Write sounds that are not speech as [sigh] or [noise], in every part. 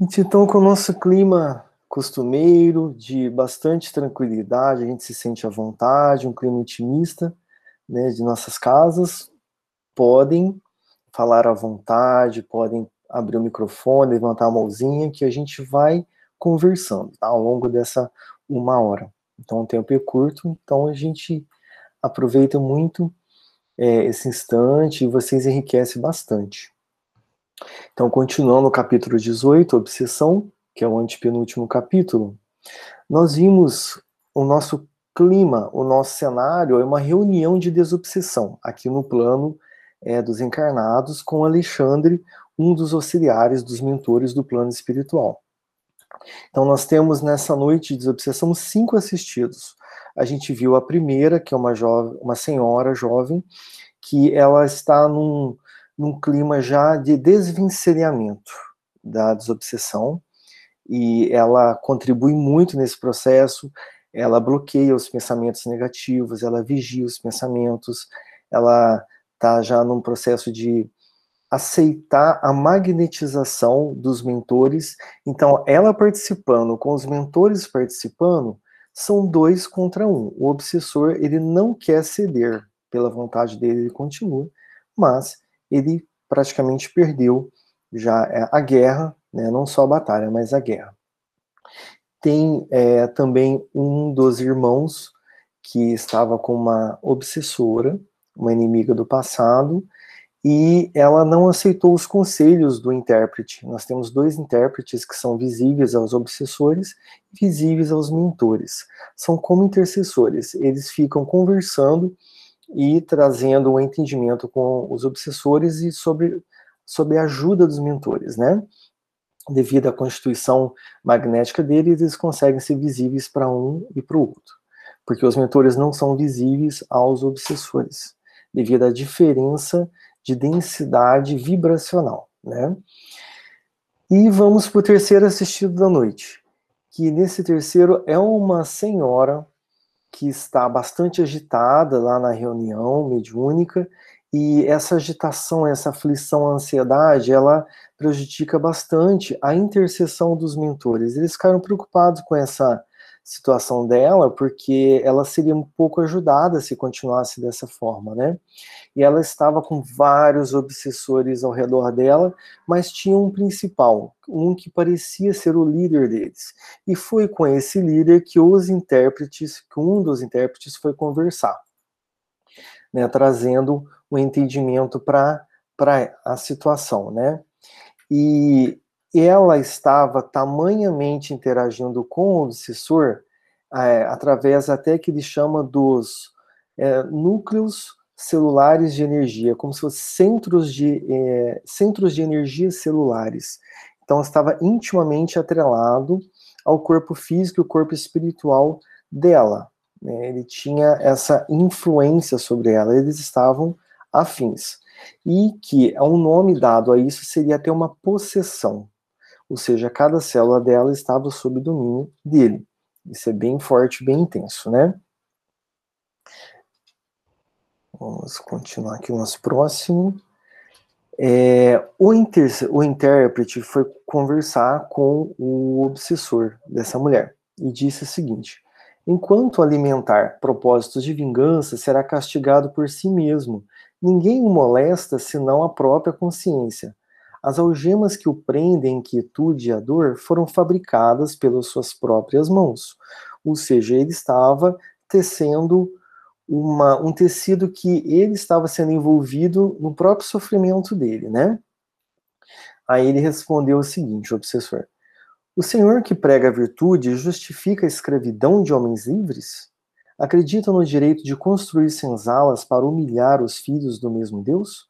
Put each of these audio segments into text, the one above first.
Então, com o nosso clima costumeiro, de bastante tranquilidade, a gente se sente à vontade, um clima intimista, né, de nossas casas, podem falar à vontade, podem abrir o microfone, levantar a mãozinha, que a gente vai conversando, tá, ao longo dessa uma hora. Então, o tempo é curto, então a gente aproveita muito é, esse instante e vocês enriquecem bastante. Então, continuando o capítulo 18, Obsessão, que é o antepenúltimo capítulo, nós vimos o nosso clima, o nosso cenário é uma reunião de desobsessão, aqui no plano é, dos encarnados, com Alexandre, um dos auxiliares dos mentores do plano espiritual. Então, nós temos nessa noite de desobsessão cinco assistidos. A gente viu a primeira, que é uma, jovem, uma senhora jovem, que ela está num, num clima já de desvencilhamento da desobsessão, e ela contribui muito nesse processo, ela bloqueia os pensamentos negativos, ela vigia os pensamentos, ela está já num processo de aceitar a magnetização dos mentores. Então, ela participando, com os mentores participando, são dois contra um. O obsessor, ele não quer ceder pela vontade dele, ele continua, mas ele praticamente perdeu já é, a guerra, né, não só a batalha, mas a guerra. Tem é, também um dos irmãos que estava com uma obsessora, uma inimiga do passado, e ela não aceitou os conselhos do intérprete. Nós temos dois intérpretes que são visíveis aos obsessores e visíveis aos mentores. São como intercessores, eles ficam conversando e trazendo um entendimento com os obsessores e sobre, sobre a ajuda dos mentores, né? Devido à constituição magnética deles, eles conseguem ser visíveis para um e para o outro, porque os mentores não são visíveis aos obsessores, devido à diferença de densidade vibracional, né? E vamos para o terceiro assistido da noite, que nesse terceiro é uma senhora que está bastante agitada lá na reunião mediúnica, e essa agitação, essa aflição, a ansiedade, ela prejudica bastante a intercessão dos mentores. Eles ficaram preocupados com essa situação dela, porque ela seria um pouco ajudada se continuasse dessa forma, né? E ela estava com vários obsessores ao redor dela, mas tinha um principal, um que parecia ser o líder deles. E foi com esse líder que os intérpretes, que um dos intérpretes foi conversar, né, trazendo um entendimento para a situação, né? E ela estava tamanhamente interagindo com o obsessor, é, através até que ele chama dos é, núcleos celulares de energia, como se fossem centros de, é, centros de energia celulares. Então, estava intimamente atrelado ao corpo físico e o corpo espiritual dela. Né? Ele tinha essa influência sobre ela, eles estavam afins. E que um nome dado a isso seria até uma possessão ou seja, cada célula dela estava sob domínio dele. Isso é bem forte, bem intenso, né? Vamos continuar aqui o nosso próximo. É, o, inter, o intérprete foi conversar com o obsessor dessa mulher e disse o seguinte: Enquanto alimentar propósitos de vingança, será castigado por si mesmo. Ninguém o molesta senão a própria consciência. As algemas que o prendem em quietude e a dor foram fabricadas pelas suas próprias mãos. Ou seja, ele estava tecendo uma, um tecido que ele estava sendo envolvido no próprio sofrimento dele, né? Aí ele respondeu o seguinte, o obsessor: O Senhor que prega a virtude justifica a escravidão de homens livres? Acredita no direito de construir senzalas para humilhar os filhos do mesmo Deus?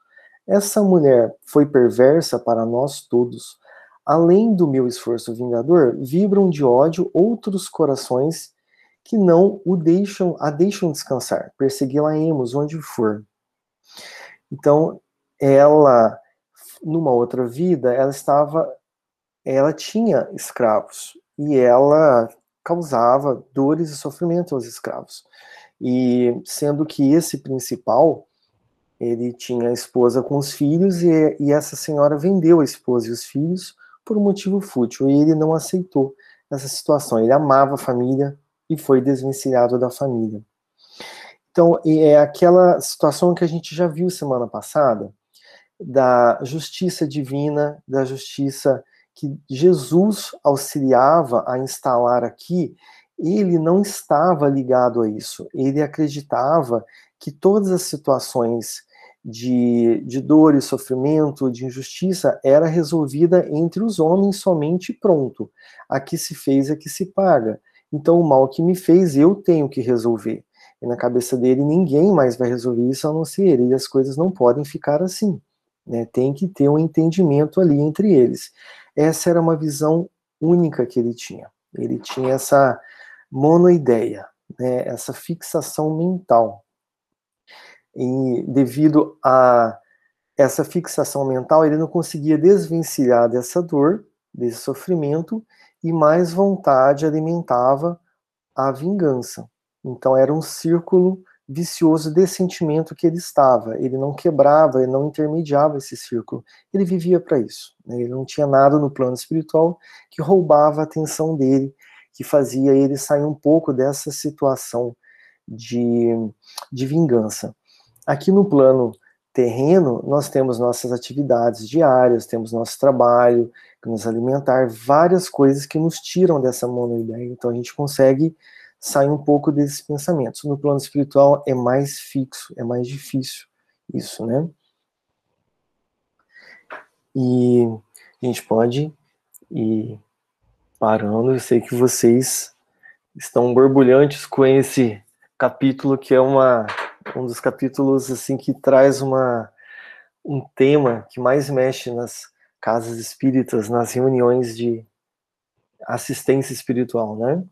Essa mulher foi perversa para nós todos. Além do meu esforço vingador, vibram de ódio outros corações que não o deixam, a deixam descansar. Persegui-la-emos onde for. Então, ela, numa outra vida, ela estava, ela tinha escravos e ela causava dores e sofrimento aos escravos. E sendo que esse principal ele tinha a esposa com os filhos e, e essa senhora vendeu a esposa e os filhos por um motivo fútil, e ele não aceitou essa situação. Ele amava a família e foi desvencilhado da família. Então, é aquela situação que a gente já viu semana passada, da justiça divina, da justiça que Jesus auxiliava a instalar aqui, ele não estava ligado a isso. Ele acreditava que todas as situações de, de dor e sofrimento, de injustiça, era resolvida entre os homens somente pronto. Aqui se fez, aqui se paga. Então, o mal que me fez, eu tenho que resolver. E na cabeça dele, ninguém mais vai resolver isso a não ser ele. E as coisas não podem ficar assim. Né? Tem que ter um entendimento ali entre eles. Essa era uma visão única que ele tinha. Ele tinha essa monoideia, né? essa fixação mental. E devido a essa fixação mental, ele não conseguia desvencilhar dessa dor, desse sofrimento, e mais vontade alimentava a vingança. Então era um círculo vicioso de sentimento que ele estava. Ele não quebrava, ele não intermediava esse círculo. Ele vivia para isso. Né? Ele não tinha nada no plano espiritual que roubava a atenção dele, que fazia ele sair um pouco dessa situação de, de vingança. Aqui no plano terreno, nós temos nossas atividades diárias, temos nosso trabalho, nos alimentar, várias coisas que nos tiram dessa monoideia. Então a gente consegue sair um pouco desses pensamentos. No plano espiritual é mais fixo, é mais difícil isso, né? E a gente pode ir parando. Eu sei que vocês estão borbulhantes com esse capítulo que é uma um dos capítulos assim que traz uma um tema que mais mexe nas casas espíritas, nas reuniões de assistência espiritual, né?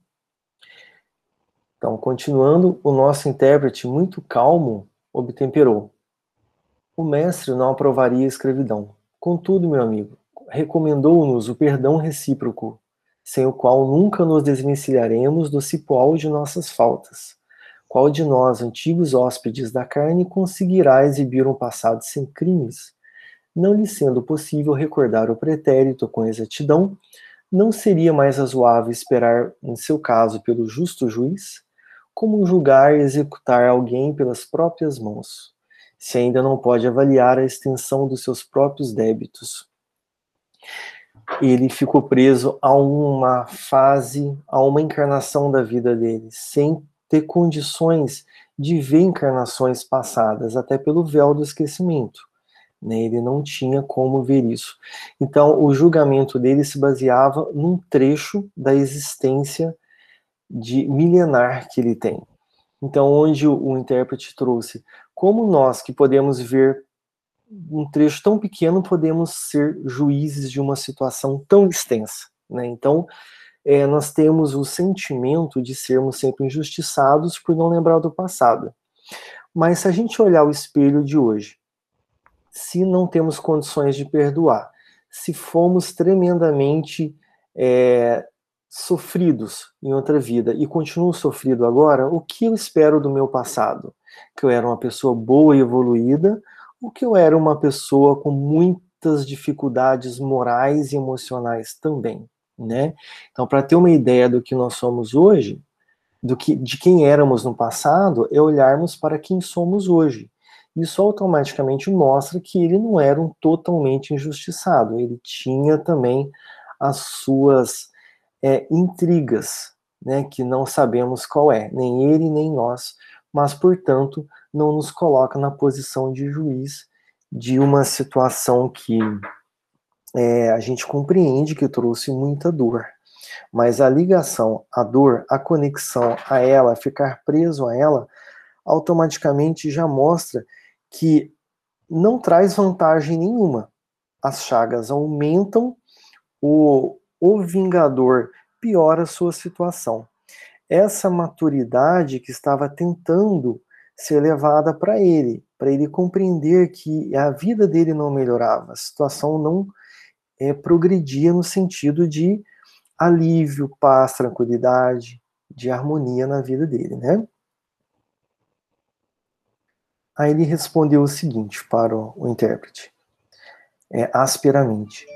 Então, continuando, o nosso intérprete, muito calmo, obtemperou. O mestre não aprovaria a escravidão. Contudo, meu amigo, recomendou-nos o perdão recíproco, sem o qual nunca nos desvencilharemos do cipoal de nossas faltas. Qual de nós, antigos hóspedes da carne, conseguirá exibir um passado sem crimes? Não lhe sendo possível recordar o pretérito com exatidão, não seria mais razoável esperar, em seu caso, pelo justo juiz? Como julgar e executar alguém pelas próprias mãos, se ainda não pode avaliar a extensão dos seus próprios débitos? Ele ficou preso a uma fase, a uma encarnação da vida dele, sem ter condições de ver encarnações passadas, até pelo véu do esquecimento. Né? Ele não tinha como ver isso. Então, o julgamento dele se baseava num trecho da existência de milenar que ele tem. Então, onde o, o intérprete trouxe, como nós que podemos ver um trecho tão pequeno, podemos ser juízes de uma situação tão extensa. Né? Então, é, nós temos o sentimento de sermos sempre injustiçados por não lembrar do passado. Mas se a gente olhar o espelho de hoje, se não temos condições de perdoar, se fomos tremendamente é, sofridos em outra vida e continuo sofrido agora, o que eu espero do meu passado? Que eu era uma pessoa boa e evoluída, ou que eu era uma pessoa com muitas dificuldades morais e emocionais também? Né? Então, para ter uma ideia do que nós somos hoje, do que de quem éramos no passado, é olharmos para quem somos hoje. Isso automaticamente mostra que ele não era um totalmente injustiçado, ele tinha também as suas é, intrigas, né, que não sabemos qual é, nem ele nem nós, mas portanto não nos coloca na posição de juiz de uma situação que é, a gente compreende que trouxe muita dor. Mas a ligação, a dor, a conexão a ela, ficar preso a ela, automaticamente já mostra que não traz vantagem nenhuma. As chagas aumentam, o, o vingador piora a sua situação. Essa maturidade que estava tentando ser levada para ele, para ele compreender que a vida dele não melhorava, a situação não é, progredia no sentido de alívio, paz, tranquilidade, de harmonia na vida dele, né? Aí ele respondeu o seguinte para o, o intérprete, é, asperamente: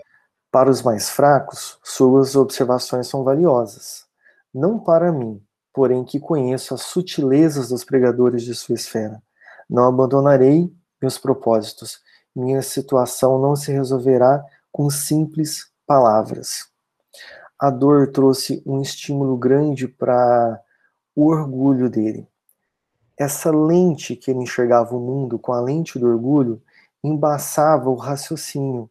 Para os mais fracos, suas observações são valiosas. Não para mim, porém que conheço as sutilezas dos pregadores de sua esfera. Não abandonarei meus propósitos. Minha situação não se resolverá com simples palavras. A dor trouxe um estímulo grande para o orgulho dele. Essa lente que ele enxergava o mundo com a lente do orgulho embaçava o raciocínio.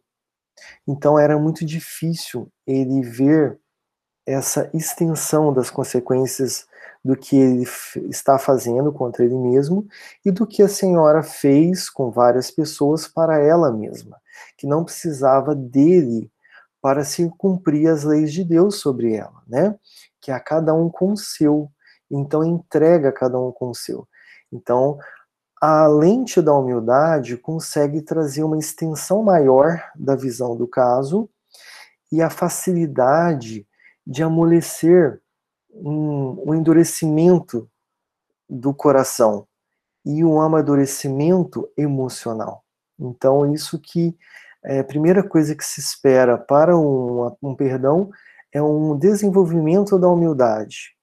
Então era muito difícil ele ver essa extensão das consequências do que ele está fazendo contra ele mesmo e do que a senhora fez com várias pessoas para ela mesma, que não precisava dele para se cumprir as leis de Deus sobre ela, né? Que a cada um com o seu. Então entrega cada um com o seu. Então, a lente da humildade consegue trazer uma extensão maior da visão do caso e a facilidade de amolecer um, um endurecimento do coração e um amadurecimento emocional. Então, isso que é a primeira coisa que se espera para um, um perdão é um desenvolvimento da humildade,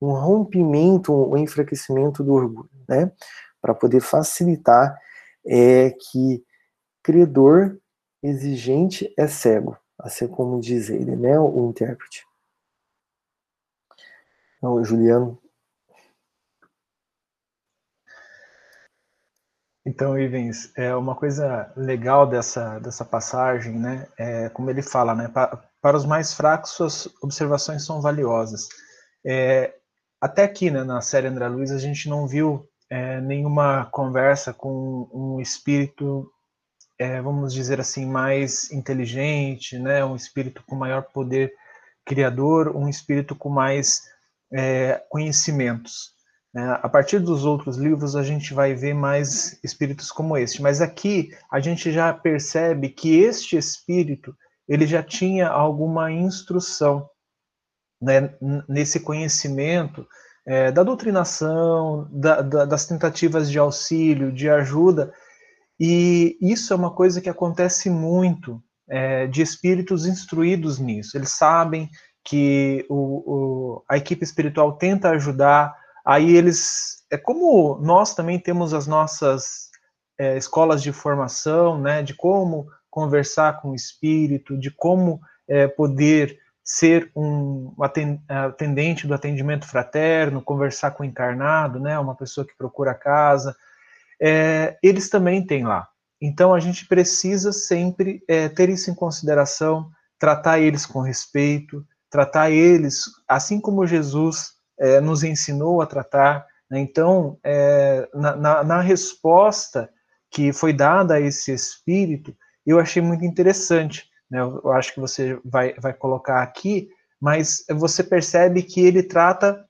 um rompimento, um enfraquecimento do orgulho, né? Para poder facilitar é que credor exigente é cego, assim como diz ele, né, o intérprete. Então, Juliano. Então, Ivens, é uma coisa legal dessa, dessa passagem, né? É, como ele fala, né? Para, para os mais fracos, suas observações são valiosas. É, até aqui, né, na série André Luiz, a gente não viu é, nenhuma conversa com um espírito, é, vamos dizer assim, mais inteligente, né? Um espírito com maior poder criador, um espírito com mais é, conhecimentos. Né? A partir dos outros livros, a gente vai ver mais espíritos como este, mas aqui a gente já percebe que este espírito ele já tinha alguma instrução né, nesse conhecimento é, da doutrinação, da, da, das tentativas de auxílio, de ajuda, e isso é uma coisa que acontece muito é, de espíritos instruídos nisso. Eles sabem que o, o, a equipe espiritual tenta ajudar, aí eles, é como nós também temos as nossas é, escolas de formação, né, de como conversar com o espírito, de como é, poder ser um atendente do atendimento fraterno, conversar com o encarnado, né, uma pessoa que procura casa, é, eles também têm lá. Então a gente precisa sempre é, ter isso em consideração, tratar eles com respeito, tratar eles assim como Jesus é, nos ensinou a tratar. Né? Então, é, na, na, na, resposta que foi dada a esse espírito, eu achei muito interessante. Né? Eu, eu acho que você vai, vai colocar aqui, mas você percebe que ele trata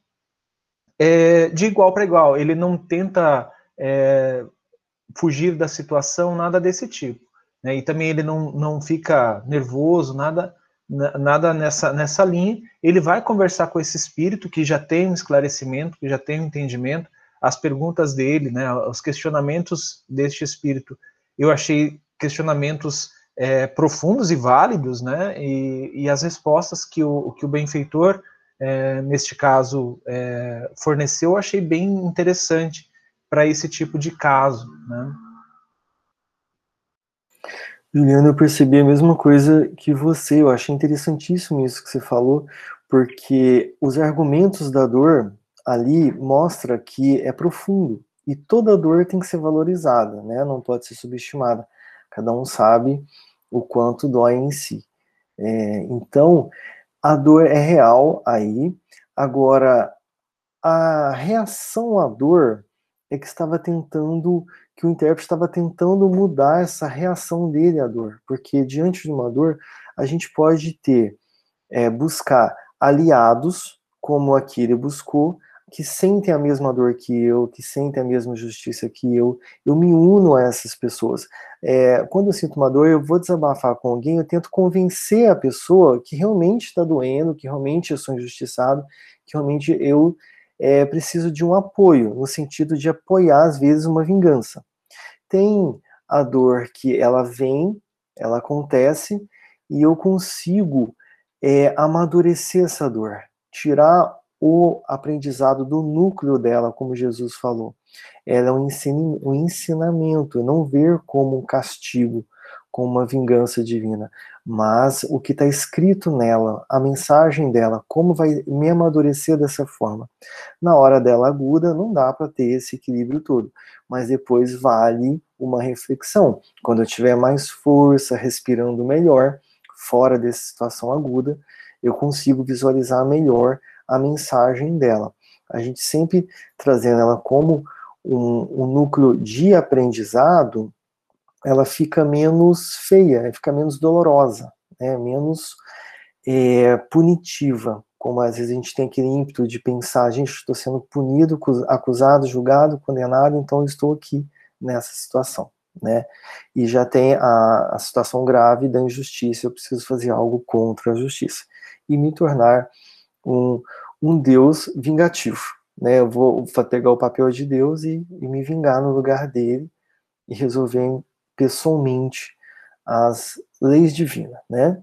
é, de igual para igual. Ele não tenta é, fugir da situação, nada desse tipo. Né? E também ele não, não fica nervoso, nada nada nessa, nessa linha, ele vai conversar com esse espírito que já tem um esclarecimento, que já tem um entendimento, as perguntas dele, né, os questionamentos deste espírito, eu achei questionamentos é, profundos e válidos, né, e, e, as respostas que o, que o benfeitor, é, neste caso, é, forneceu, eu achei bem interessante para esse tipo de caso, né. Juliana, eu percebi a mesma coisa que você. Eu achei interessantíssimo isso que você falou, porque os argumentos da dor ali mostra que é profundo e toda dor tem que ser valorizada, né? Não pode ser subestimada. Cada um sabe o quanto dói em si. É, então, a dor é real aí. Agora, a reação à dor é que estava tentando que o intérprete estava tentando mudar essa reação dele à dor, porque diante de uma dor a gente pode ter é, buscar aliados, como aqui ele buscou, que sentem a mesma dor que eu, que sentem a mesma justiça que eu, eu me uno a essas pessoas. É, quando eu sinto uma dor, eu vou desabafar com alguém, eu tento convencer a pessoa que realmente está doendo, que realmente eu sou injustiçado, que realmente eu é, preciso de um apoio, no sentido de apoiar, às vezes, uma vingança. Tem a dor que ela vem, ela acontece, e eu consigo é, amadurecer essa dor, tirar o aprendizado do núcleo dela, como Jesus falou. Ela é um, um ensinamento, não ver como um castigo, como uma vingança divina, mas o que está escrito nela, a mensagem dela, como vai me amadurecer dessa forma. Na hora dela aguda, não dá para ter esse equilíbrio todo, mas depois vale uma reflexão. Quando eu tiver mais força, respirando melhor, fora dessa situação aguda, eu consigo visualizar melhor a mensagem dela. A gente sempre trazendo ela como um, um núcleo de aprendizado, ela fica menos feia, fica menos dolorosa, né, menos é, punitiva, como às vezes a gente tem aquele ímpeto de pensar, gente, estou sendo punido, acusado, julgado, condenado, então estou aqui nessa situação, né? E já tem a, a situação grave da injustiça, eu preciso fazer algo contra a justiça e me tornar um, um Deus vingativo, né? Eu vou pegar o papel de Deus e, e me vingar no lugar dele e resolver pessoalmente as leis divinas, né?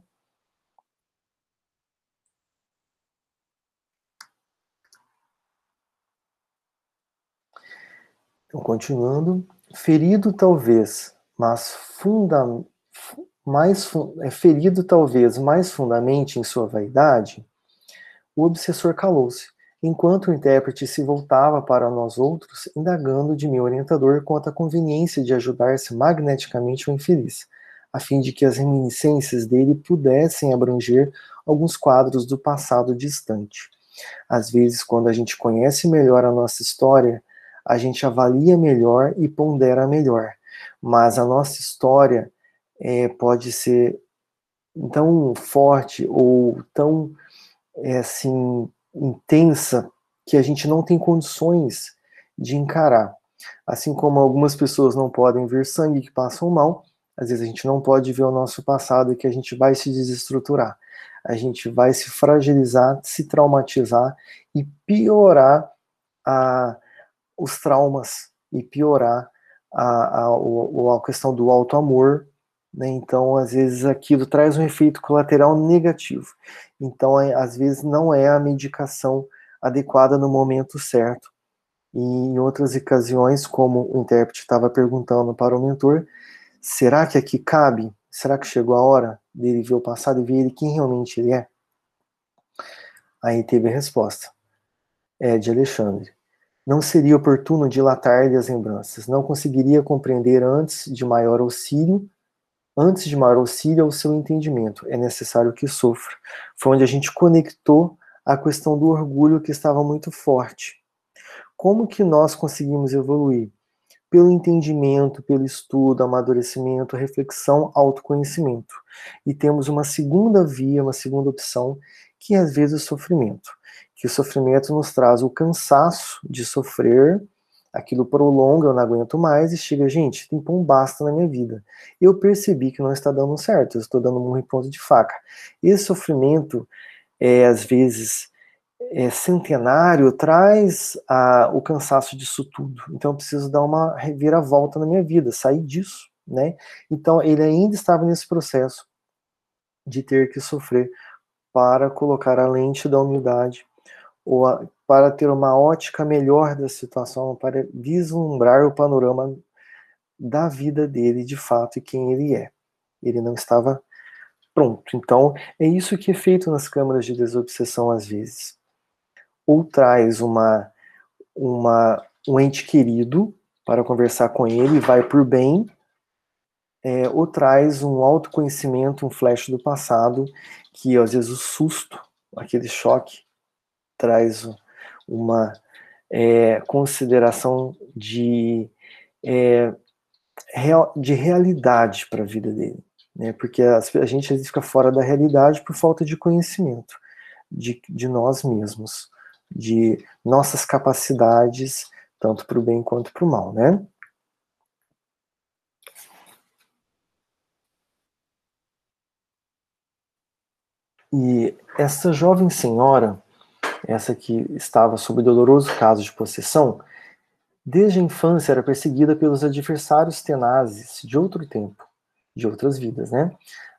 Então, continuando, ferido talvez, mas funda, mais é ferido talvez mais fundamente em sua vaidade, o obsessor calou-se, enquanto o intérprete se voltava para nós outros, indagando de meu orientador quanto à conveniência de ajudar-se magneticamente o infeliz, a fim de que as reminiscências dele pudessem abranger alguns quadros do passado distante. Às vezes, quando a gente conhece melhor a nossa história, a gente avalia melhor e pondera melhor. Mas a nossa história é, pode ser tão forte ou tão é, assim intensa que a gente não tem condições de encarar. Assim como algumas pessoas não podem ver sangue que passam mal, às vezes a gente não pode ver o nosso passado e que a gente vai se desestruturar. A gente vai se fragilizar, se traumatizar e piorar a, os traumas e piorar a, a, a questão do alto amor. Né? Então, às vezes, aquilo traz um efeito colateral negativo. Então, é, às vezes, não é a medicação adequada no momento certo. E em outras ocasiões, como o intérprete estava perguntando para o mentor, será que aqui cabe? Será que chegou a hora dele ver o passado e ver ele quem realmente ele é? Aí teve a resposta. É de Alexandre. Não seria oportuno dilatar-lhe as lembranças. Não conseguiria compreender antes de maior auxílio, antes de maior auxílio ao seu entendimento. É necessário que sofra. Foi onde a gente conectou a questão do orgulho que estava muito forte. Como que nós conseguimos evoluir? Pelo entendimento, pelo estudo, amadurecimento, reflexão, autoconhecimento. E temos uma segunda via, uma segunda opção, que é às vezes o sofrimento que o sofrimento nos traz o cansaço de sofrer, aquilo prolonga, eu não aguento mais, e chega, gente, tem um basta na minha vida. Eu percebi que não está dando certo, eu estou dando um ponto de faca. Esse sofrimento, é, às vezes, é, centenário, traz a, o cansaço disso tudo. Então eu preciso dar uma reviravolta na minha vida, sair disso, né? Então ele ainda estava nesse processo de ter que sofrer para colocar a lente da humildade ou a, para ter uma ótica melhor da situação, para vislumbrar o panorama da vida dele de fato e quem ele é. Ele não estava pronto. Então, é isso que é feito nas câmaras de desobsessão às vezes. Ou traz uma, uma um ente querido para conversar com ele, vai por bem, é, ou traz um autoconhecimento, um flash do passado, que às vezes o susto, aquele choque, traz uma é, consideração de, é, real, de realidade para a vida dele. Né? Porque a, a gente fica fora da realidade por falta de conhecimento de, de nós mesmos, de nossas capacidades, tanto para o bem quanto para o mal, né? E essa jovem senhora, essa que estava sob doloroso caso de possessão, desde a infância era perseguida pelos adversários tenazes de outro tempo. de outras vidas, né?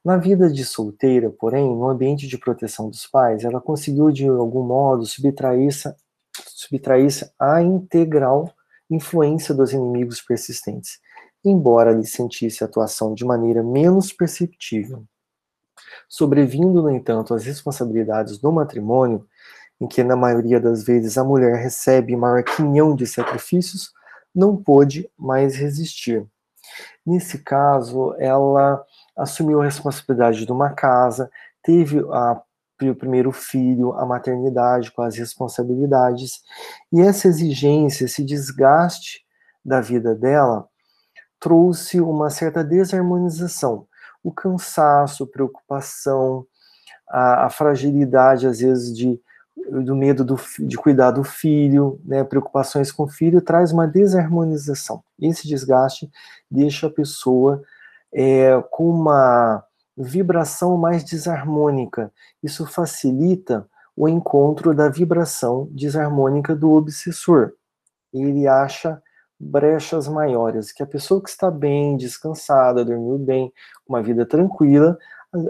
Na vida de solteira, porém, no ambiente de proteção dos pais, ela conseguiu de algum modo subtrair-se subtrair à integral influência dos inimigos persistentes, embora lhe sentisse a atuação de maneira menos perceptível. Sobrevindo, no entanto, as responsabilidades do matrimônio, em que na maioria das vezes a mulher recebe maior quinhão de sacrifícios, não pôde mais resistir. Nesse caso, ela assumiu a responsabilidade de uma casa, teve a, o primeiro filho, a maternidade com as responsabilidades, e essa exigência, esse desgaste da vida dela, trouxe uma certa desarmonização. O cansaço, preocupação, a, a fragilidade, às vezes, de do medo do, de cuidar do filho, né, preocupações com o filho, traz uma desarmonização. Esse desgaste deixa a pessoa é, com uma vibração mais desarmônica. Isso facilita o encontro da vibração desarmônica do obsessor. Ele acha brechas maiores, que a pessoa que está bem, descansada, dormiu bem, uma vida tranquila,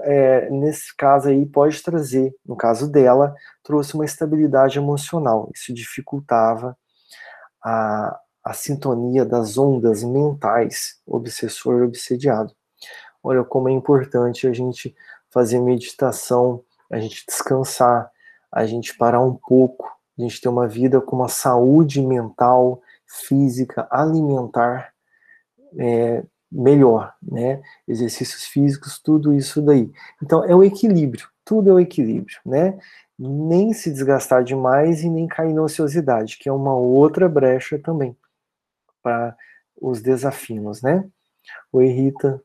é, nesse caso aí pode trazer, no caso dela, trouxe uma estabilidade emocional. Isso dificultava a, a sintonia das ondas mentais, obsessor obsediado. Olha como é importante a gente fazer meditação, a gente descansar, a gente parar um pouco, a gente ter uma vida com uma saúde mental, física, alimentar é, melhor, né? Exercícios físicos, tudo isso daí. Então é o equilíbrio, tudo é o equilíbrio, né? Nem se desgastar demais e nem cair na ociosidade, que é uma outra brecha também para os desafios, né? Oi, Rita.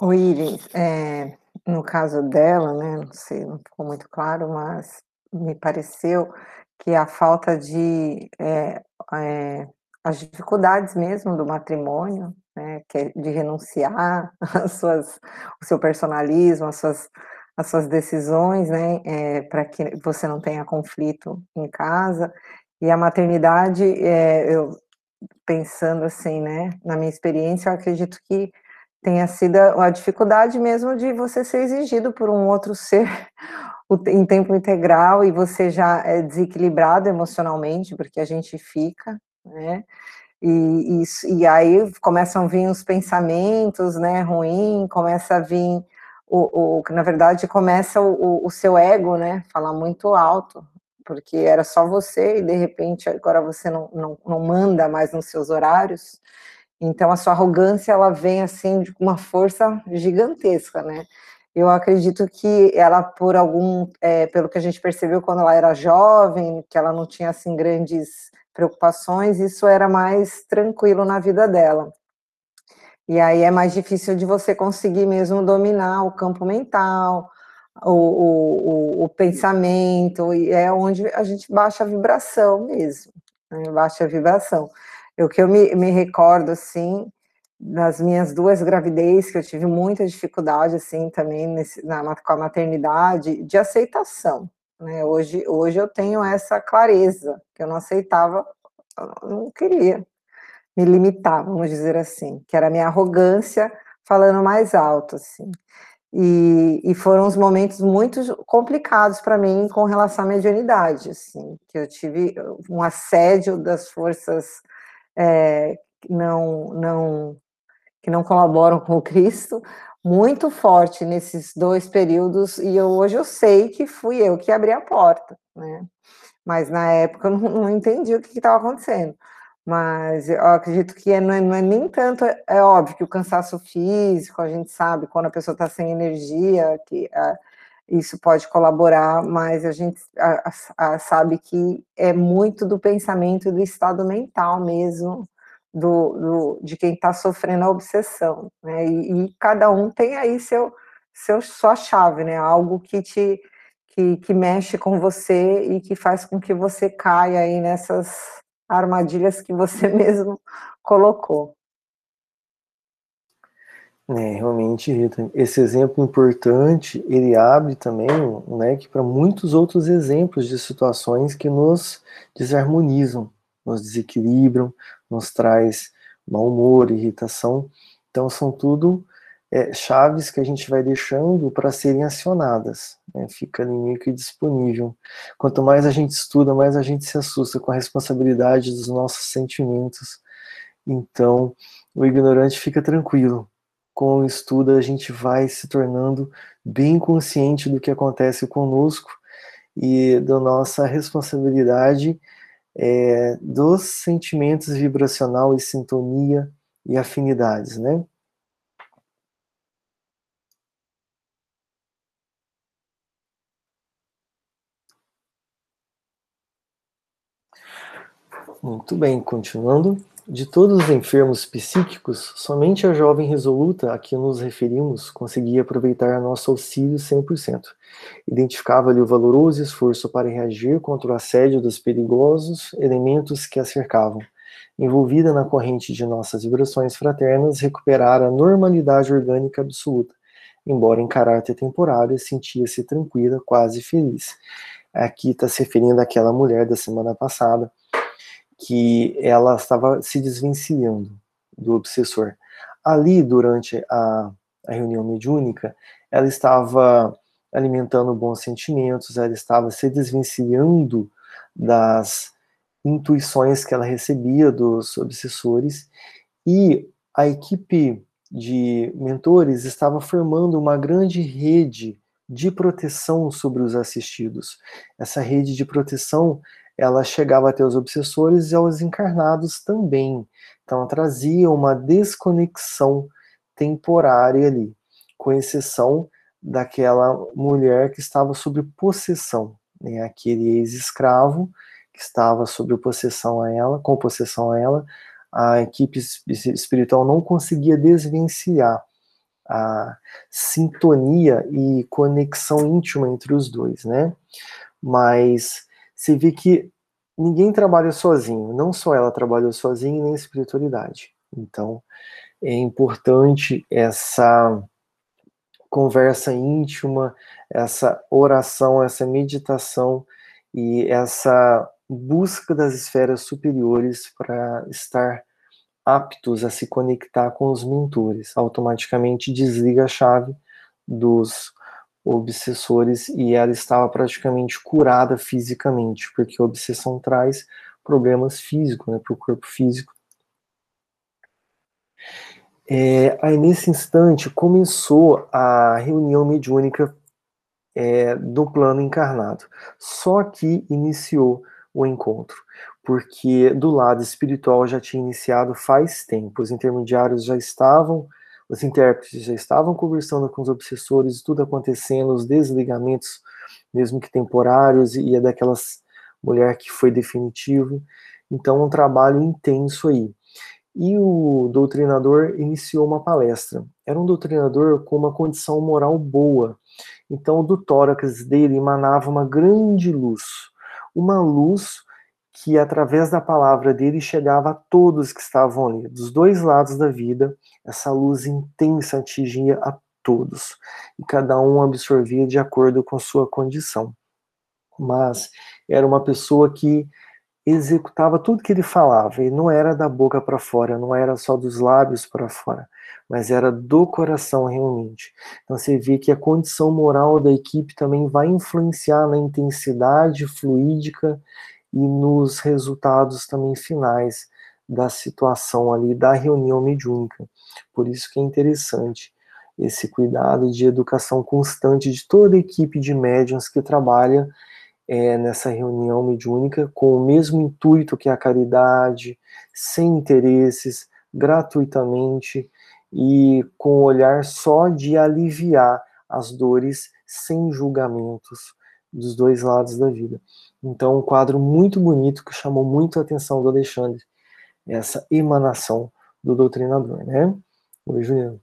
Oi, Iris. É, no caso dela, né, não sei, não ficou muito claro, mas me pareceu que a falta de é, é, as dificuldades mesmo do matrimônio, né, que é de renunciar [laughs] às suas, o seu personalismo, às suas, às suas decisões, né, é, para que você não tenha conflito em casa. E a maternidade, é, eu pensando assim, né, na minha experiência, eu acredito que tenha sido a dificuldade mesmo de você ser exigido por um outro ser [laughs] em tempo integral e você já é desequilibrado emocionalmente, porque a gente fica, né? E, e, e aí começam a vir os pensamentos, né, ruim, começa a vir o, o na verdade começa o, o, seu ego, né, falar muito alto, porque era só você e de repente agora você não, não, não manda mais nos seus horários, então a sua arrogância ela vem assim de uma força gigantesca, né? Eu acredito que ela por algum, é, pelo que a gente percebeu quando ela era jovem, que ela não tinha assim grandes preocupações, isso era mais tranquilo na vida dela. E aí é mais difícil de você conseguir mesmo dominar o campo mental, o, o, o pensamento, e é onde a gente baixa a vibração mesmo, né? baixa a vibração. O que eu me, me recordo, assim, nas minhas duas gravidez, que eu tive muita dificuldade, assim, também nesse, na, com a maternidade, de aceitação. Né? Hoje, hoje eu tenho essa clareza, que eu não aceitava, eu não queria me limitar, vamos dizer assim, que era a minha arrogância falando mais alto, assim. E, e foram os momentos muito complicados para mim com relação à mediunidade, assim, que eu tive um assédio das forças é, não, não, que não colaboram com o Cristo, muito forte nesses dois períodos, e eu, hoje eu sei que fui eu que abri a porta, né? Mas na época eu não, não entendi o que estava acontecendo. Mas eu acredito que é, não, é, não é nem tanto, é, é óbvio que o cansaço físico, a gente sabe, quando a pessoa está sem energia, que é, isso pode colaborar, mas a gente a, a, sabe que é muito do pensamento e do estado mental mesmo, do, do, de quem está sofrendo a obsessão, né? E, e, cada um tem aí seu, seu sua chave, né? Algo que te que, que mexe com você e que faz com que você caia aí nessas armadilhas que você [laughs] mesmo colocou. É, realmente, Rita, esse exemplo importante, ele abre também, né, que para muitos outros exemplos de situações que nos desarmonizam, nos desequilibram, nos traz mau humor, irritação. Então, são tudo é, chaves que a gente vai deixando para serem acionadas. Né? Fica meio que disponível. Quanto mais a gente estuda, mais a gente se assusta com a responsabilidade dos nossos sentimentos. Então, o ignorante fica tranquilo. Com o estudo, a gente vai se tornando bem consciente do que acontece conosco e da nossa responsabilidade é, dos sentimentos vibracional e sintonia e afinidades, né? Muito bem, continuando. De todos os enfermos psíquicos, somente a jovem resoluta a que nos referimos conseguia aproveitar nosso auxílio 100%. Identificava-lhe o valoroso esforço para reagir contra o assédio dos perigosos elementos que a cercavam. Envolvida na corrente de nossas vibrações fraternas, recuperara a normalidade orgânica absoluta. Embora em caráter temporário, sentia-se tranquila, quase feliz. Aqui está se referindo àquela mulher da semana passada, que ela estava se desvencilhando do obsessor. Ali, durante a, a reunião mediúnica, ela estava alimentando bons sentimentos, ela estava se desvencilhando das intuições que ela recebia dos obsessores e a equipe de mentores estava formando uma grande rede de proteção sobre os assistidos. Essa rede de proteção ela chegava até os obsessores e aos encarnados também. Então, trazia uma desconexão temporária ali, com exceção daquela mulher que estava sob possessão, né? aquele ex-escravo que estava sob possessão a ela, com possessão a ela, a equipe espiritual não conseguia desvencilhar a sintonia e conexão íntima entre os dois, né? Mas você vê que ninguém trabalha sozinho, não só ela trabalhou sozinha, nem a espiritualidade. Então, é importante essa conversa íntima, essa oração, essa meditação e essa busca das esferas superiores para estar aptos a se conectar com os mentores. Automaticamente desliga a chave dos obsessores e ela estava praticamente curada fisicamente, porque a obsessão traz problemas físicos né, para o corpo físico. É, aí nesse instante começou a reunião mediúnica é, do plano encarnado. Só que iniciou o encontro, porque do lado espiritual já tinha iniciado faz tempo, os intermediários já estavam os intérpretes já estavam conversando com os obsessores, tudo acontecendo, os desligamentos, mesmo que temporários, e é daquelas mulher que foi definitivo. Então, um trabalho intenso aí. E o doutrinador iniciou uma palestra. Era um doutrinador com uma condição moral boa. Então, do tórax dele emanava uma grande luz. Uma luz que através da palavra dele chegava a todos que estavam ali, dos dois lados da vida, essa luz intensa atingia a todos, e cada um absorvia de acordo com sua condição. Mas era uma pessoa que executava tudo que ele falava, e não era da boca para fora, não era só dos lábios para fora, mas era do coração realmente. Então você vê que a condição moral da equipe também vai influenciar na intensidade fluídica e nos resultados também finais da situação ali da reunião mediúnica. Por isso que é interessante esse cuidado de educação constante de toda a equipe de médiums que trabalha é, nessa reunião mediúnica com o mesmo intuito que a caridade, sem interesses, gratuitamente e com o olhar só de aliviar as dores sem julgamentos dos dois lados da vida. Então, um quadro muito bonito que chamou muito a atenção do Alexandre, essa emanação do doutrinador, né? Oi, Juliano.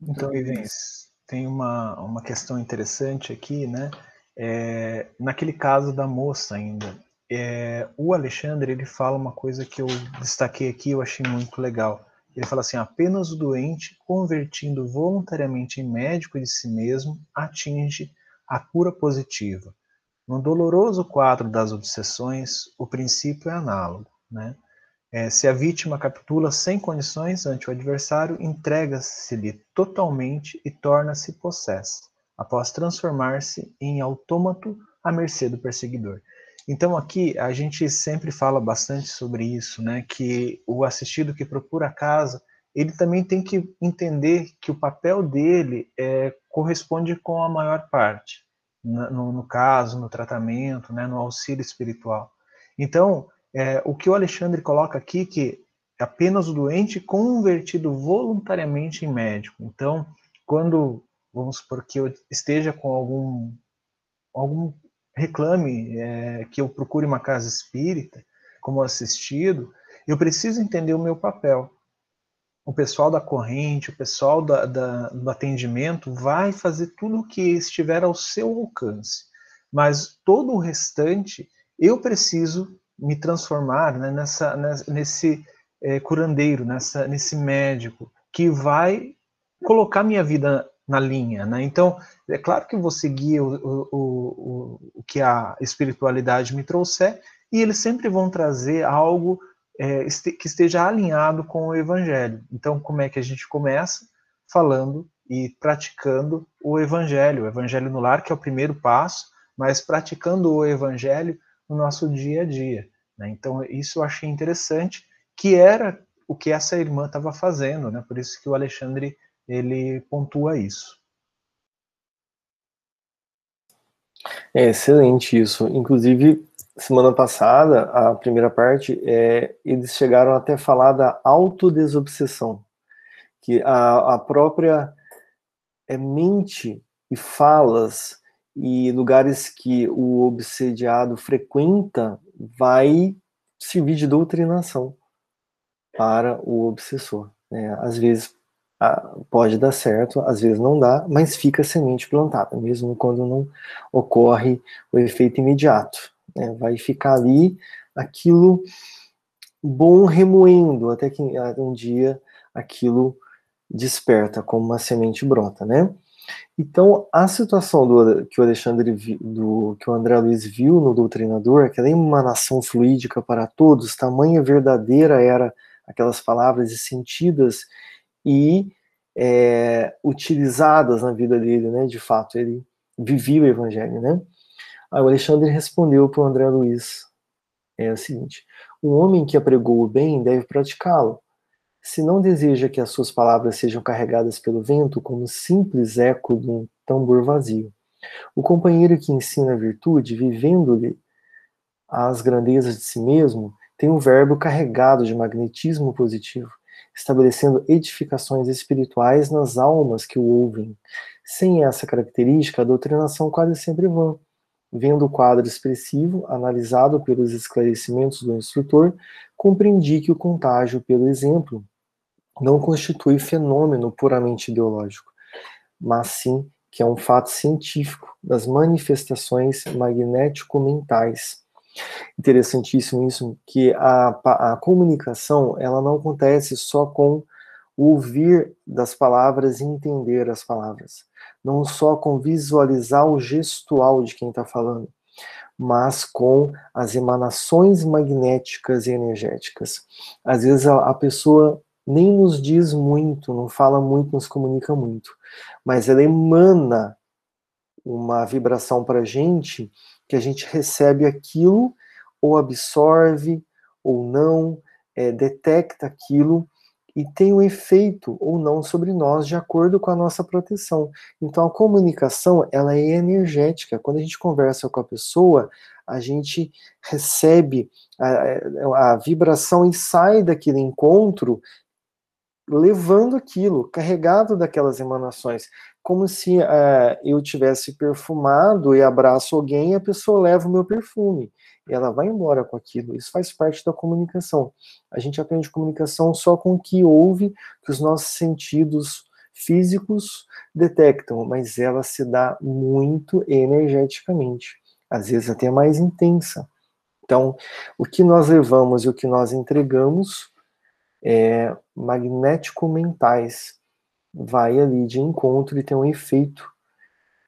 Então, Ivens, tem uma, uma questão interessante aqui, né? É, naquele caso da moça ainda, é, o Alexandre ele fala uma coisa que eu destaquei aqui, eu achei muito legal. Ele fala assim: apenas o doente, convertindo voluntariamente em médico de si mesmo, atinge a cura positiva. No doloroso quadro das obsessões, o princípio é análogo. Né? É, se a vítima capitula sem condições ante o adversário, entrega-se-lhe totalmente e torna-se possessa, após transformar-se em autômato à mercê do perseguidor. Então aqui a gente sempre fala bastante sobre isso, né? Que o assistido que procura a casa, ele também tem que entender que o papel dele é, corresponde com a maior parte, no, no caso, no tratamento, né? No auxílio espiritual. Então é, o que o Alexandre coloca aqui que é apenas o doente convertido voluntariamente em médico. Então, quando vamos supor que eu esteja com algum algum reclame é, que eu procure uma casa espírita como assistido, eu preciso entender o meu papel. O pessoal da corrente, o pessoal da, da, do atendimento vai fazer tudo o que estiver ao seu alcance, mas todo o restante eu preciso me transformar né, nessa, nesse é, curandeiro, nessa, nesse médico que vai colocar minha vida na linha, né? Então, é claro que eu vou seguir o, o, o, o que a espiritualidade me trouxer, e eles sempre vão trazer algo é, este, que esteja alinhado com o evangelho. Então, como é que a gente começa? Falando e praticando o evangelho, o evangelho no lar, que é o primeiro passo, mas praticando o evangelho no nosso dia a dia. Né? Então, isso eu achei interessante, que era o que essa irmã estava fazendo, né? por isso que o Alexandre ele pontua isso. É excelente isso. Inclusive, semana passada, a primeira parte, é, eles chegaram até a falar da autodesobsessão, que a, a própria é, mente e falas e lugares que o obsediado frequenta vai servir de doutrinação para o obsessor. Né? Às vezes pode dar certo, às vezes não dá, mas fica a semente plantada, mesmo quando não ocorre o efeito imediato. Né? Vai ficar ali aquilo bom remoendo, até que um dia aquilo desperta, como uma semente brota, né? Então, a situação do, que o Alexandre do que o André Luiz viu no doutrinador, aquela emanação fluídica para todos, tamanha verdadeira era aquelas palavras e sentidas e é, utilizadas na vida dele, né? De fato, ele vivia o evangelho, né? Aí o Alexandre respondeu para o André Luiz, é o seguinte, o homem que apregou o bem deve praticá-lo. Se não deseja que as suas palavras sejam carregadas pelo vento como simples eco de um tambor vazio. O companheiro que ensina a virtude, vivendo-lhe as grandezas de si mesmo, tem um verbo carregado de magnetismo positivo estabelecendo edificações espirituais nas almas que o ouvem. Sem essa característica, a doutrinação quase sempre vã. Vendo o quadro expressivo, analisado pelos esclarecimentos do instrutor, compreendi que o contágio pelo exemplo não constitui fenômeno puramente ideológico, mas sim que é um fato científico das manifestações magnético-mentais. Interessantíssimo isso, que a, a comunicação ela não acontece só com ouvir das palavras e entender as palavras, não só com visualizar o gestual de quem está falando, mas com as emanações magnéticas e energéticas. Às vezes a, a pessoa nem nos diz muito, não fala muito, nos comunica muito, mas ela emana uma vibração para a gente que a gente recebe aquilo, ou absorve, ou não, é, detecta aquilo e tem um efeito ou não sobre nós de acordo com a nossa proteção. Então a comunicação ela é energética. Quando a gente conversa com a pessoa, a gente recebe a, a vibração e sai daquele encontro levando aquilo, carregado daquelas emanações como se uh, eu tivesse perfumado e abraço alguém e a pessoa leva o meu perfume. E ela vai embora com aquilo. Isso faz parte da comunicação. A gente aprende comunicação só com o que ouve, que os nossos sentidos físicos detectam, mas ela se dá muito energeticamente, às vezes até mais intensa. Então, o que nós levamos e o que nós entregamos é magnético-mentais vai ali de encontro e tem um efeito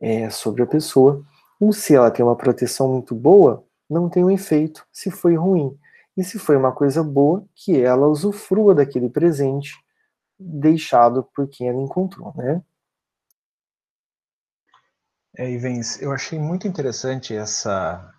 é, sobre a pessoa. Ou se ela tem uma proteção muito boa, não tem um efeito se foi ruim. e se foi uma coisa boa, que ela usufrua daquele presente deixado por quem ela encontrou, né? É, Ivens, eu achei muito interessante essa,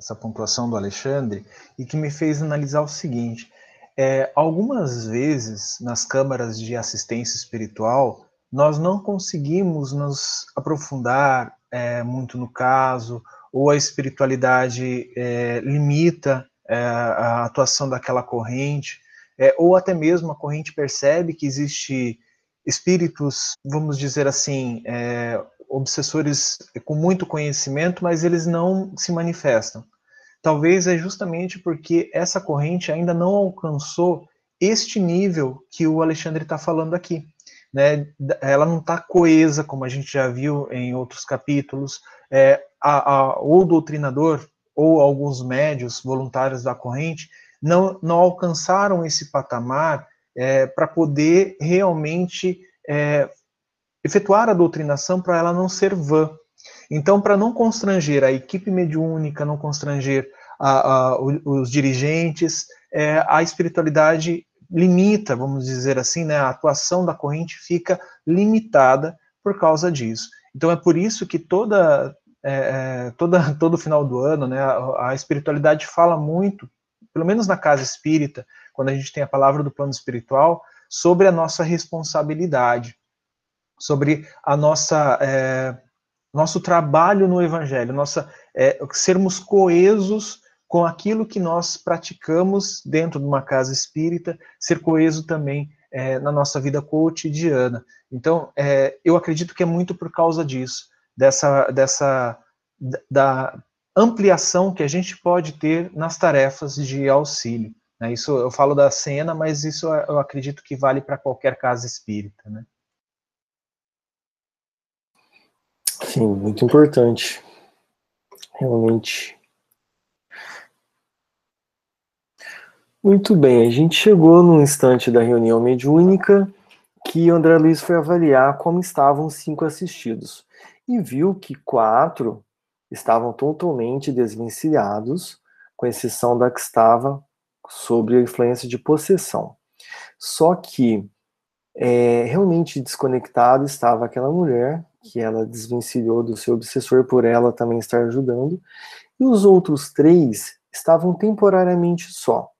essa pontuação do Alexandre e que me fez analisar o seguinte: é, algumas vezes nas câmaras de assistência espiritual nós não conseguimos nos aprofundar é, muito no caso, ou a espiritualidade é, limita é, a atuação daquela corrente, é, ou até mesmo a corrente percebe que existe espíritos, vamos dizer assim, é, obsessores com muito conhecimento, mas eles não se manifestam. Talvez é justamente porque essa corrente ainda não alcançou este nível que o Alexandre está falando aqui. Né? Ela não está coesa, como a gente já viu em outros capítulos. É, a, a, o doutrinador ou alguns médios voluntários da corrente não, não alcançaram esse patamar é, para poder realmente é, efetuar a doutrinação para ela não ser vã. Então, para não constranger a equipe mediúnica, não constranger a, a, os dirigentes, é, a espiritualidade limita, vamos dizer assim, né, a atuação da corrente fica limitada por causa disso. Então, é por isso que toda, é, é toda [laughs] todo final do ano, né, a, a espiritualidade fala muito, pelo menos na casa espírita, quando a gente tem a palavra do plano espiritual, sobre a nossa responsabilidade sobre a nossa é, nosso trabalho no Evangelho, nossa é, sermos coesos com aquilo que nós praticamos dentro de uma casa espírita, ser coeso também é, na nossa vida cotidiana. Então, é, eu acredito que é muito por causa disso, dessa, dessa da ampliação que a gente pode ter nas tarefas de auxílio. Né? Isso eu falo da cena, mas isso eu acredito que vale para qualquer casa espírita. Né? Sim, muito importante. Realmente. Muito bem, a gente chegou no instante da reunião mediúnica que André Luiz foi avaliar como estavam cinco assistidos e viu que quatro estavam totalmente desvencilhados, com exceção da que estava sob a influência de possessão. Só que é, realmente desconectado estava aquela mulher que ela desvencilhou do seu obsessor por ela também estar ajudando, e os outros três estavam temporariamente só,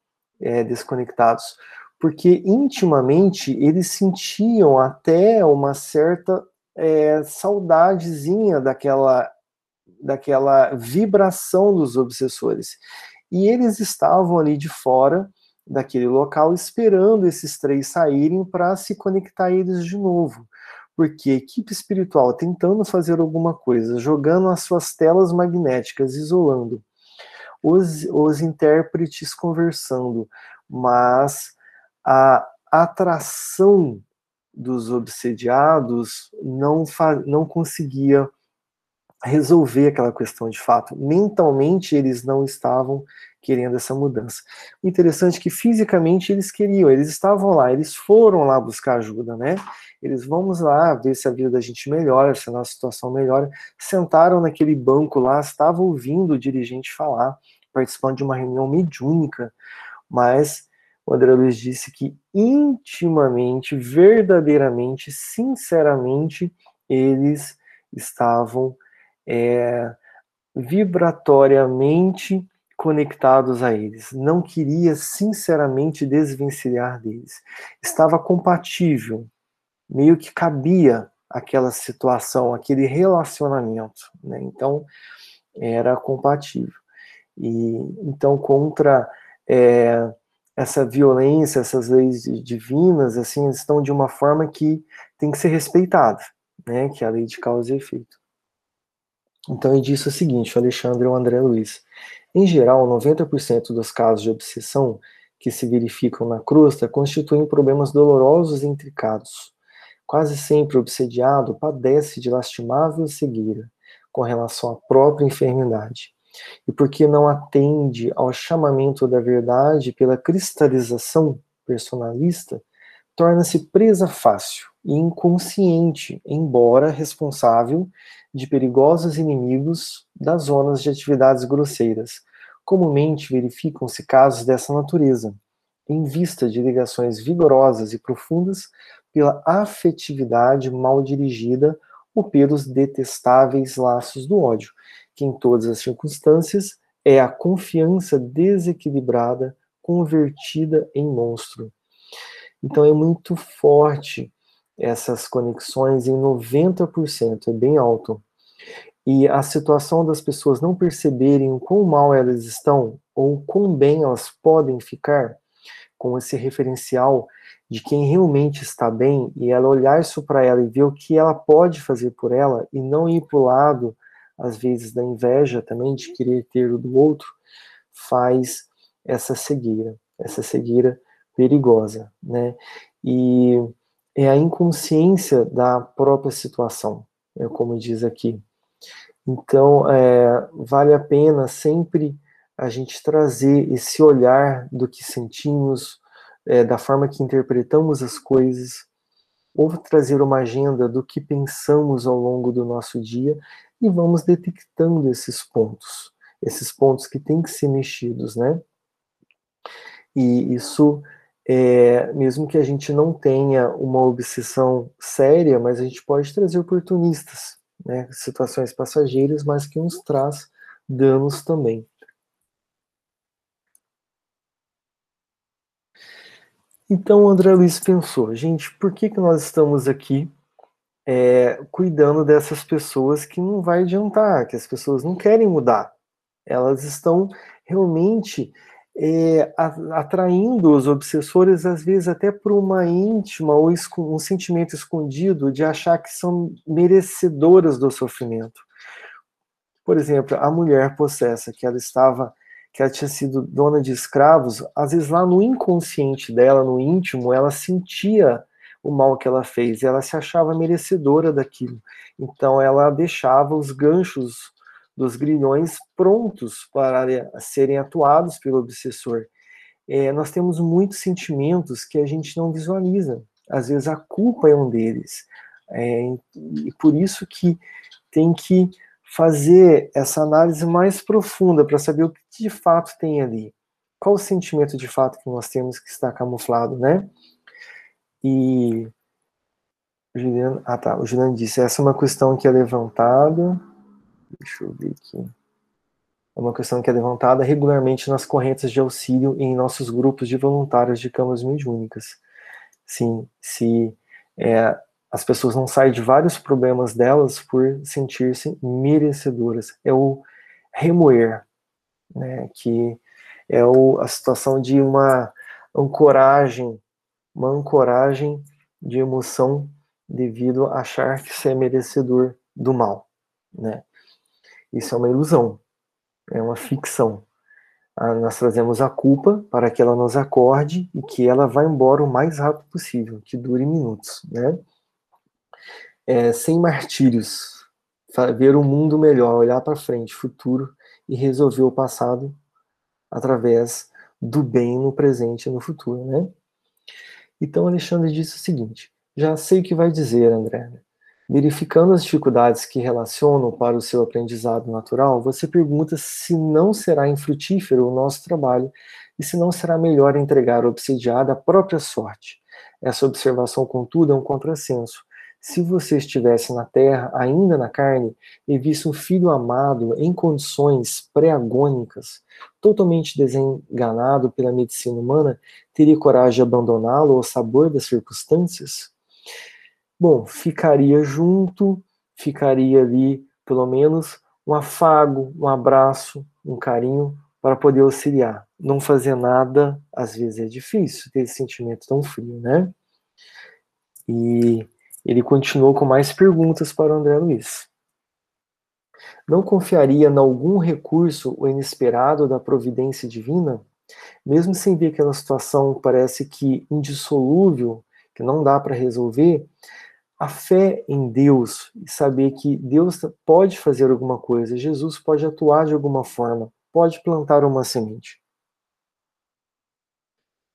é, desconectados, porque intimamente eles sentiam até uma certa é, saudadezinha daquela, daquela vibração dos obsessores. E eles estavam ali de fora daquele local esperando esses três saírem para se conectar eles de novo porque equipe espiritual tentando fazer alguma coisa, jogando as suas telas magnéticas, isolando, os, os intérpretes conversando, mas a atração dos obsediados não, não conseguia resolver aquela questão de fato. Mentalmente eles não estavam querendo essa mudança. O interessante é que fisicamente eles queriam, eles estavam lá, eles foram lá buscar ajuda, né? Eles vamos lá ver se a vida da gente melhora, se a nossa situação melhora. Sentaram naquele banco lá, estavam ouvindo o dirigente falar, participando de uma reunião mediúnica, mas o André Luiz disse que intimamente, verdadeiramente, sinceramente, eles estavam é, vibratoriamente conectados a eles, não queria sinceramente desvencilhar deles. Estava compatível, meio que cabia aquela situação, aquele relacionamento, né? Então era compatível. E então contra é, essa violência, essas leis divinas, assim, estão de uma forma que tem que ser respeitada, né? Que é a lei de causa e efeito. Então ele disse o seguinte, o Alexandre e o André Luiz. Em geral, 90% dos casos de obsessão que se verificam na crosta constituem problemas dolorosos e intricados. Quase sempre o obsediado padece de lastimável cegueira com relação à própria enfermidade. E porque não atende ao chamamento da verdade pela cristalização personalista, torna-se presa fácil inconsciente, embora responsável de perigosos inimigos das zonas de atividades grosseiras, comumente verificam-se casos dessa natureza, em vista de ligações vigorosas e profundas pela afetividade mal dirigida ou pelos detestáveis laços do ódio, que em todas as circunstâncias é a confiança desequilibrada convertida em monstro. Então é muito forte essas conexões em 90%, é bem alto. E a situação das pessoas não perceberem o quão mal elas estão ou quão bem elas podem ficar com esse referencial de quem realmente está bem e ela olhar isso para ela e ver o que ela pode fazer por ela e não ir para o lado, às vezes, da inveja também, de querer ter o do outro, faz essa cegueira, essa cegueira perigosa, né? E é a inconsciência da própria situação, é como diz aqui. Então, é, vale a pena sempre a gente trazer esse olhar do que sentimos, é, da forma que interpretamos as coisas, ou trazer uma agenda do que pensamos ao longo do nosso dia e vamos detectando esses pontos, esses pontos que têm que ser mexidos, né? E isso, é, mesmo que a gente não tenha uma obsessão séria, mas a gente pode trazer oportunistas, né? situações passageiras, mas que nos traz danos também. Então, André Luiz pensou, gente, por que, que nós estamos aqui é, cuidando dessas pessoas que não vai adiantar, que as pessoas não querem mudar? Elas estão realmente é, atraindo os obsessores, às vezes até por uma íntima ou um sentimento escondido de achar que são merecedoras do sofrimento. Por exemplo, a mulher possessa, que ela estava, que ela tinha sido dona de escravos, às vezes lá no inconsciente dela, no íntimo, ela sentia o mal que ela fez, ela se achava merecedora daquilo. Então ela deixava os ganchos dos grilhões prontos para serem atuados pelo obsessor. É, nós temos muitos sentimentos que a gente não visualiza. Às vezes a culpa é um deles. É, e por isso que tem que fazer essa análise mais profunda para saber o que de fato tem ali. Qual o sentimento de fato que nós temos que está camuflado, né? E Juliano, ah tá, o Juliano disse, essa é uma questão que é levantada Deixa eu ver aqui. É uma questão que é levantada regularmente nas correntes de auxílio e em nossos grupos de voluntários de câmaras mediúnicas. Sim, se é, as pessoas não saem de vários problemas delas por sentir-se merecedoras. É o remoer, né, que é o, a situação de uma ancoragem, uma ancoragem de emoção devido a achar que você é merecedor do mal, né? Isso é uma ilusão, é uma ficção. Ah, nós trazemos a culpa para que ela nos acorde e que ela vá embora o mais rápido possível, que dure minutos, né? É, sem martírios, ver o mundo melhor, olhar para frente, futuro e resolver o passado através do bem no presente e no futuro, né? Então Alexandre disse o seguinte: já sei o que vai dizer, André. Verificando as dificuldades que relacionam para o seu aprendizado natural, você pergunta se não será infrutífero o nosso trabalho e se não será melhor entregar o obsediado à própria sorte. Essa observação, contudo, é um contrassenso. Se você estivesse na terra, ainda na carne, e visse um filho amado em condições pré-agônicas, totalmente desenganado pela medicina humana, teria coragem de abandoná-lo ao sabor das circunstâncias? Bom, ficaria junto, ficaria ali, pelo menos, um afago, um abraço, um carinho para poder auxiliar. Não fazer nada, às vezes é difícil ter esse sentimento tão frio, né? E ele continuou com mais perguntas para o André Luiz. Não confiaria em algum recurso o inesperado da providência divina? Mesmo sem ver aquela situação parece que indissolúvel, que não dá para resolver, a fé em Deus e saber que Deus pode fazer alguma coisa, Jesus pode atuar de alguma forma, pode plantar uma semente.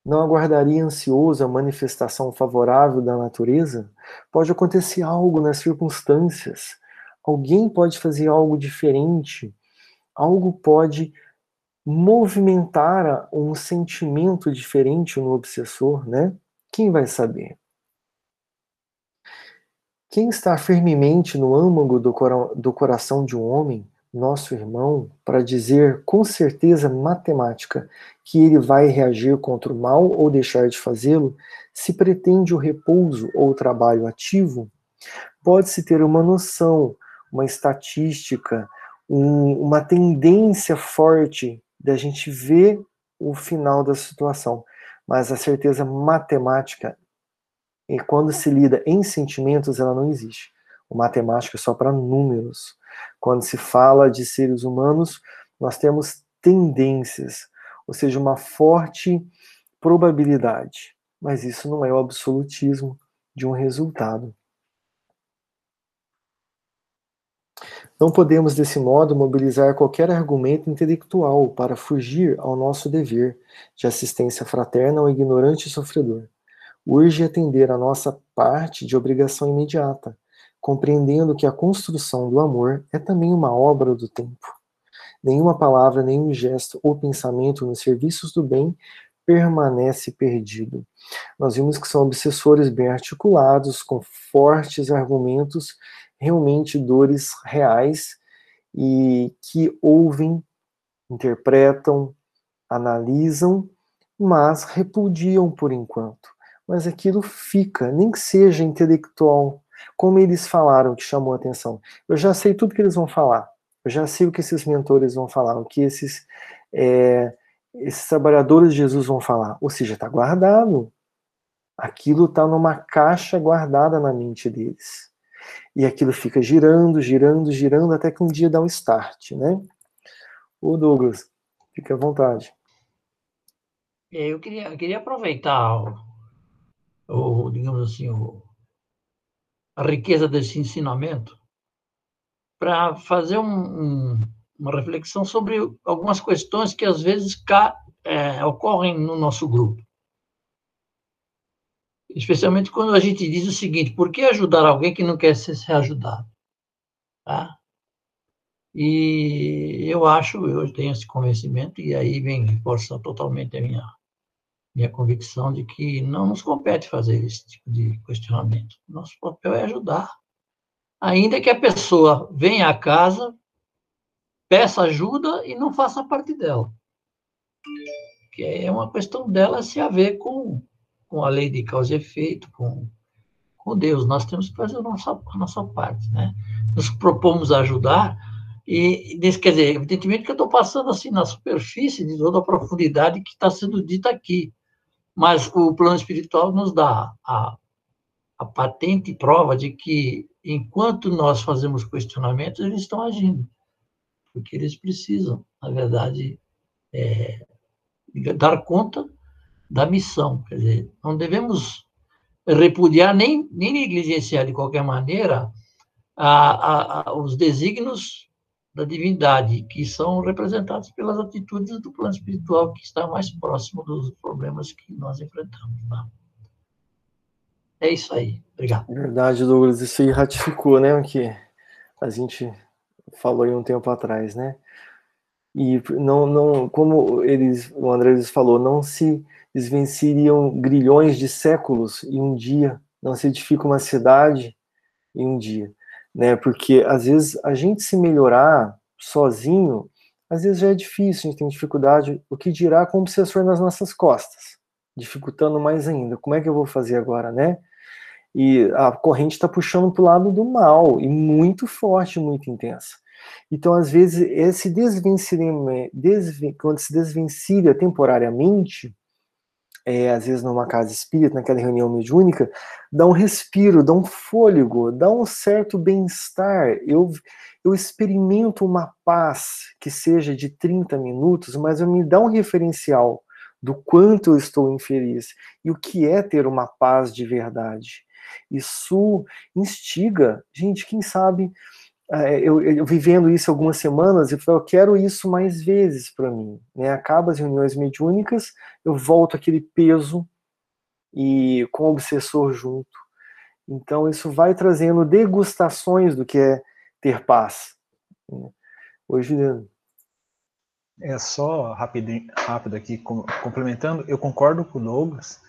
Não aguardaria ansioso a manifestação favorável da natureza? Pode acontecer algo nas circunstâncias. Alguém pode fazer algo diferente. Algo pode movimentar um sentimento diferente no obsessor, né? Quem vai saber? Quem está firmemente no âmago do, cora do coração de um homem, nosso irmão, para dizer com certeza matemática que ele vai reagir contra o mal ou deixar de fazê-lo, se pretende o repouso ou o trabalho ativo, pode-se ter uma noção, uma estatística, um, uma tendência forte da gente ver o final da situação. Mas a certeza matemática, e quando se lida em sentimentos, ela não existe. O matemática é só para números. Quando se fala de seres humanos, nós temos tendências, ou seja, uma forte probabilidade. Mas isso não é o absolutismo de um resultado. Não podemos, desse modo, mobilizar qualquer argumento intelectual para fugir ao nosso dever de assistência fraterna ao ignorante e sofredor. Urge atender a nossa parte de obrigação imediata, compreendendo que a construção do amor é também uma obra do tempo. Nenhuma palavra, nenhum gesto ou pensamento nos serviços do bem permanece perdido. Nós vimos que são obsessores bem articulados, com fortes argumentos realmente dores reais e que ouvem, interpretam, analisam, mas repudiam por enquanto. Mas aquilo fica, nem que seja intelectual, como eles falaram que chamou a atenção. Eu já sei tudo que eles vão falar. Eu já sei o que esses mentores vão falar, o que esses, é, esses trabalhadores de Jesus vão falar. Ou seja, está guardado. Aquilo está numa caixa guardada na mente deles. E aquilo fica girando, girando, girando, até que um dia dá um start, né? O Douglas, fique à vontade. É, eu queria, eu queria aproveitar o, o digamos assim, o, a riqueza desse ensinamento para fazer um, um, uma reflexão sobre algumas questões que às vezes cá, é, ocorrem no nosso grupo especialmente quando a gente diz o seguinte: por que ajudar alguém que não quer ser ajudado? Tá? E eu acho, eu tenho esse convencimento, e aí vem reforçar totalmente a minha, minha convicção de que não nos compete fazer esse tipo de questionamento. Nosso papel é ajudar. Ainda que a pessoa venha à casa, peça ajuda e não faça parte dela. Que é uma questão dela se haver com com a lei de causa e efeito, com, com Deus. Nós temos que fazer a nossa, a nossa parte, né? Nos propomos ajudar e, quer dizer, evidentemente que eu estou passando assim na superfície de toda a profundidade que está sendo dita aqui, mas o plano espiritual nos dá a, a patente prova de que enquanto nós fazemos questionamentos, eles estão agindo, porque eles precisam, na verdade, é, dar conta da missão. Quer dizer, não devemos repudiar nem, nem negligenciar de qualquer maneira a, a, a, os desígnios da divindade, que são representados pelas atitudes do plano espiritual que está mais próximo dos problemas que nós enfrentamos. Né? É isso aí. Obrigado. Verdade, Douglas. Isso aí ratificou, né, o que a gente falou aí um tempo atrás, né? E não, não, como eles, o André falou, não se eles venceriam grilhões de séculos em um dia, não se edifica uma cidade em um dia, né? Porque às vezes a gente se melhorar sozinho, às vezes já é difícil, a gente tem dificuldade, o que dirá com o obsessor nas nossas costas, dificultando mais ainda. Como é que eu vou fazer agora, né? E a corrente está puxando para o lado do mal, e muito forte, muito intensa. Então, às vezes, esse desvencilhamento, desven quando se desvencilha temporariamente, é, às vezes numa casa espírita, naquela reunião mediúnica, dá um respiro, dá um fôlego, dá um certo bem-estar. Eu, eu experimento uma paz que seja de 30 minutos, mas eu me dá um referencial do quanto eu estou infeliz e o que é ter uma paz de verdade. Isso instiga, gente, quem sabe eu, eu, vivendo isso algumas semanas, eu falei, eu quero isso mais vezes para mim. Né? Acaba as reuniões mediúnicas, eu volto aquele peso e com o obsessor junto. Então isso vai trazendo degustações do que é ter paz. Né? Hoje É só rapidinho, rápido aqui, complementando, eu concordo com o Douglas,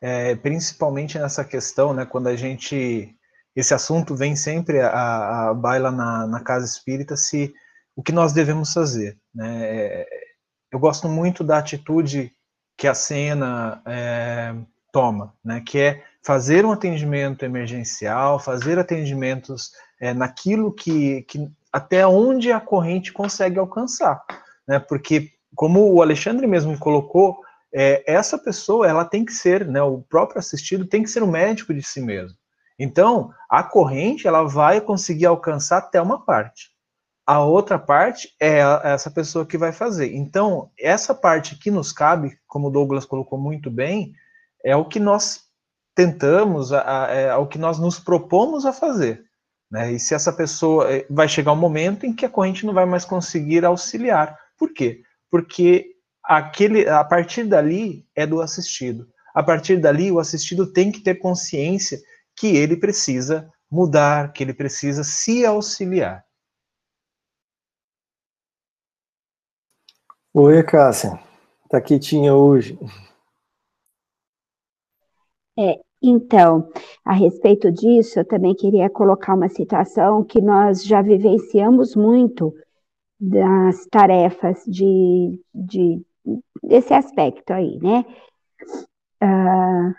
é, principalmente nessa questão, né, quando a gente, esse assunto vem sempre a, a baila na, na casa espírita, se o que nós devemos fazer, né, é, eu gosto muito da atitude que a cena é, toma, né, que é fazer um atendimento emergencial, fazer atendimentos é, naquilo que, que até onde a corrente consegue alcançar né? Porque como o Alexandre mesmo colocou, é, essa pessoa ela tem que ser, né? O próprio assistido tem que ser o médico de si mesmo. Então, a corrente ela vai conseguir alcançar até uma parte. A outra parte é essa pessoa que vai fazer. Então, essa parte que nos cabe, como o Douglas colocou muito bem, é o que nós tentamos, é o que nós nos propomos a fazer. Né? E se essa pessoa é, vai chegar um momento em que a corrente não vai mais conseguir auxiliar, por quê? Porque aquele, a partir dali é do assistido. A partir dali, o assistido tem que ter consciência que ele precisa mudar, que ele precisa se auxiliar. Oi, Cássia. Tá quietinha hoje. É, então, a respeito disso, eu também queria colocar uma situação que nós já vivenciamos muito das tarefas de, de desse aspecto aí, né? Uh,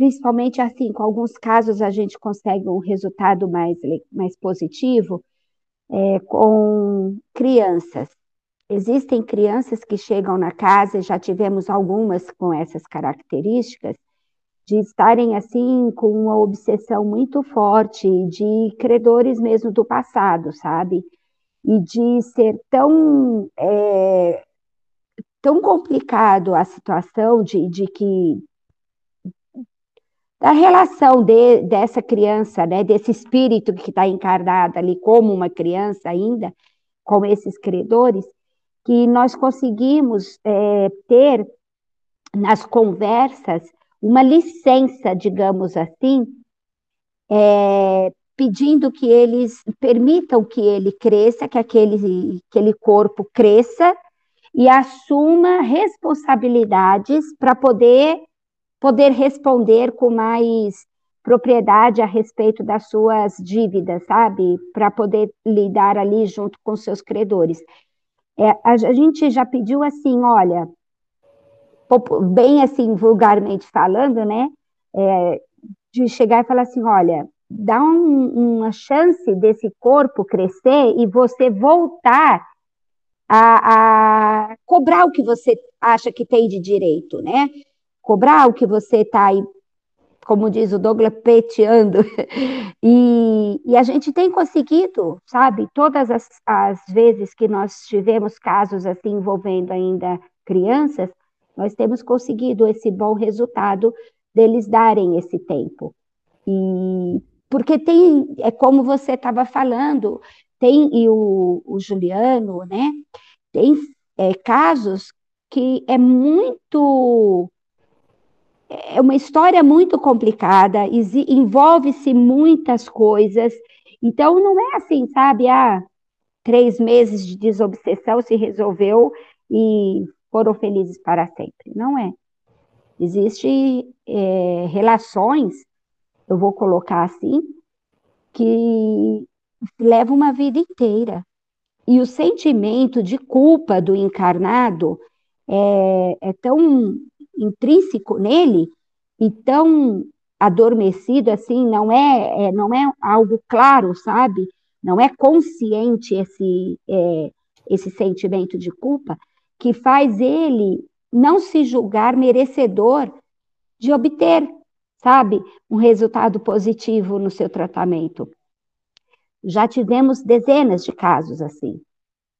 principalmente assim, com alguns casos a gente consegue um resultado mais, mais positivo é, com crianças. Existem crianças que chegam na casa, já tivemos algumas com essas características, de estarem assim com uma obsessão muito forte de credores mesmo do passado, sabe? e de ser tão, é, tão complicado a situação de, de que da relação de, dessa criança, né, desse espírito que está encarnado ali como uma criança ainda, com esses credores, que nós conseguimos é, ter nas conversas uma licença, digamos assim, é, pedindo que eles permitam que ele cresça, que aquele, aquele corpo cresça e assuma responsabilidades para poder poder responder com mais propriedade a respeito das suas dívidas, sabe? Para poder lidar ali junto com seus credores. É, a, a, gente já pediu assim, olha, bem assim, vulgarmente falando, né? É, de chegar e falar assim, olha, dá um, uma chance desse corpo crescer e você voltar a, a, cobrar o que você acha que tem de direito, né? Cobrar o que você está aí, como diz o Douglas, peteando. [laughs] E, e a gente tem conseguido, sabe? Todas as, as vezes que nós tivemos casos assim envolvendo ainda crianças, nós temos conseguido esse bom resultado deles darem esse tempo. E porque tem, é como você estava falando, tem, e o, o Juliano, né, tem é, casos que é muito, é uma história muito complicada, envolve-se muitas coisas, então não é assim, sabe, ah, três meses de desobsessão se resolveu e foram felizes para sempre, não é. Existem é, relações eu vou colocar assim, que leva uma vida inteira. E o sentimento de culpa do encarnado é, é tão intrínseco nele e tão adormecido assim, não é, é, não é algo claro, sabe? Não é consciente esse, é, esse sentimento de culpa que faz ele não se julgar merecedor de obter sabe, um resultado positivo no seu tratamento. Já tivemos dezenas de casos assim,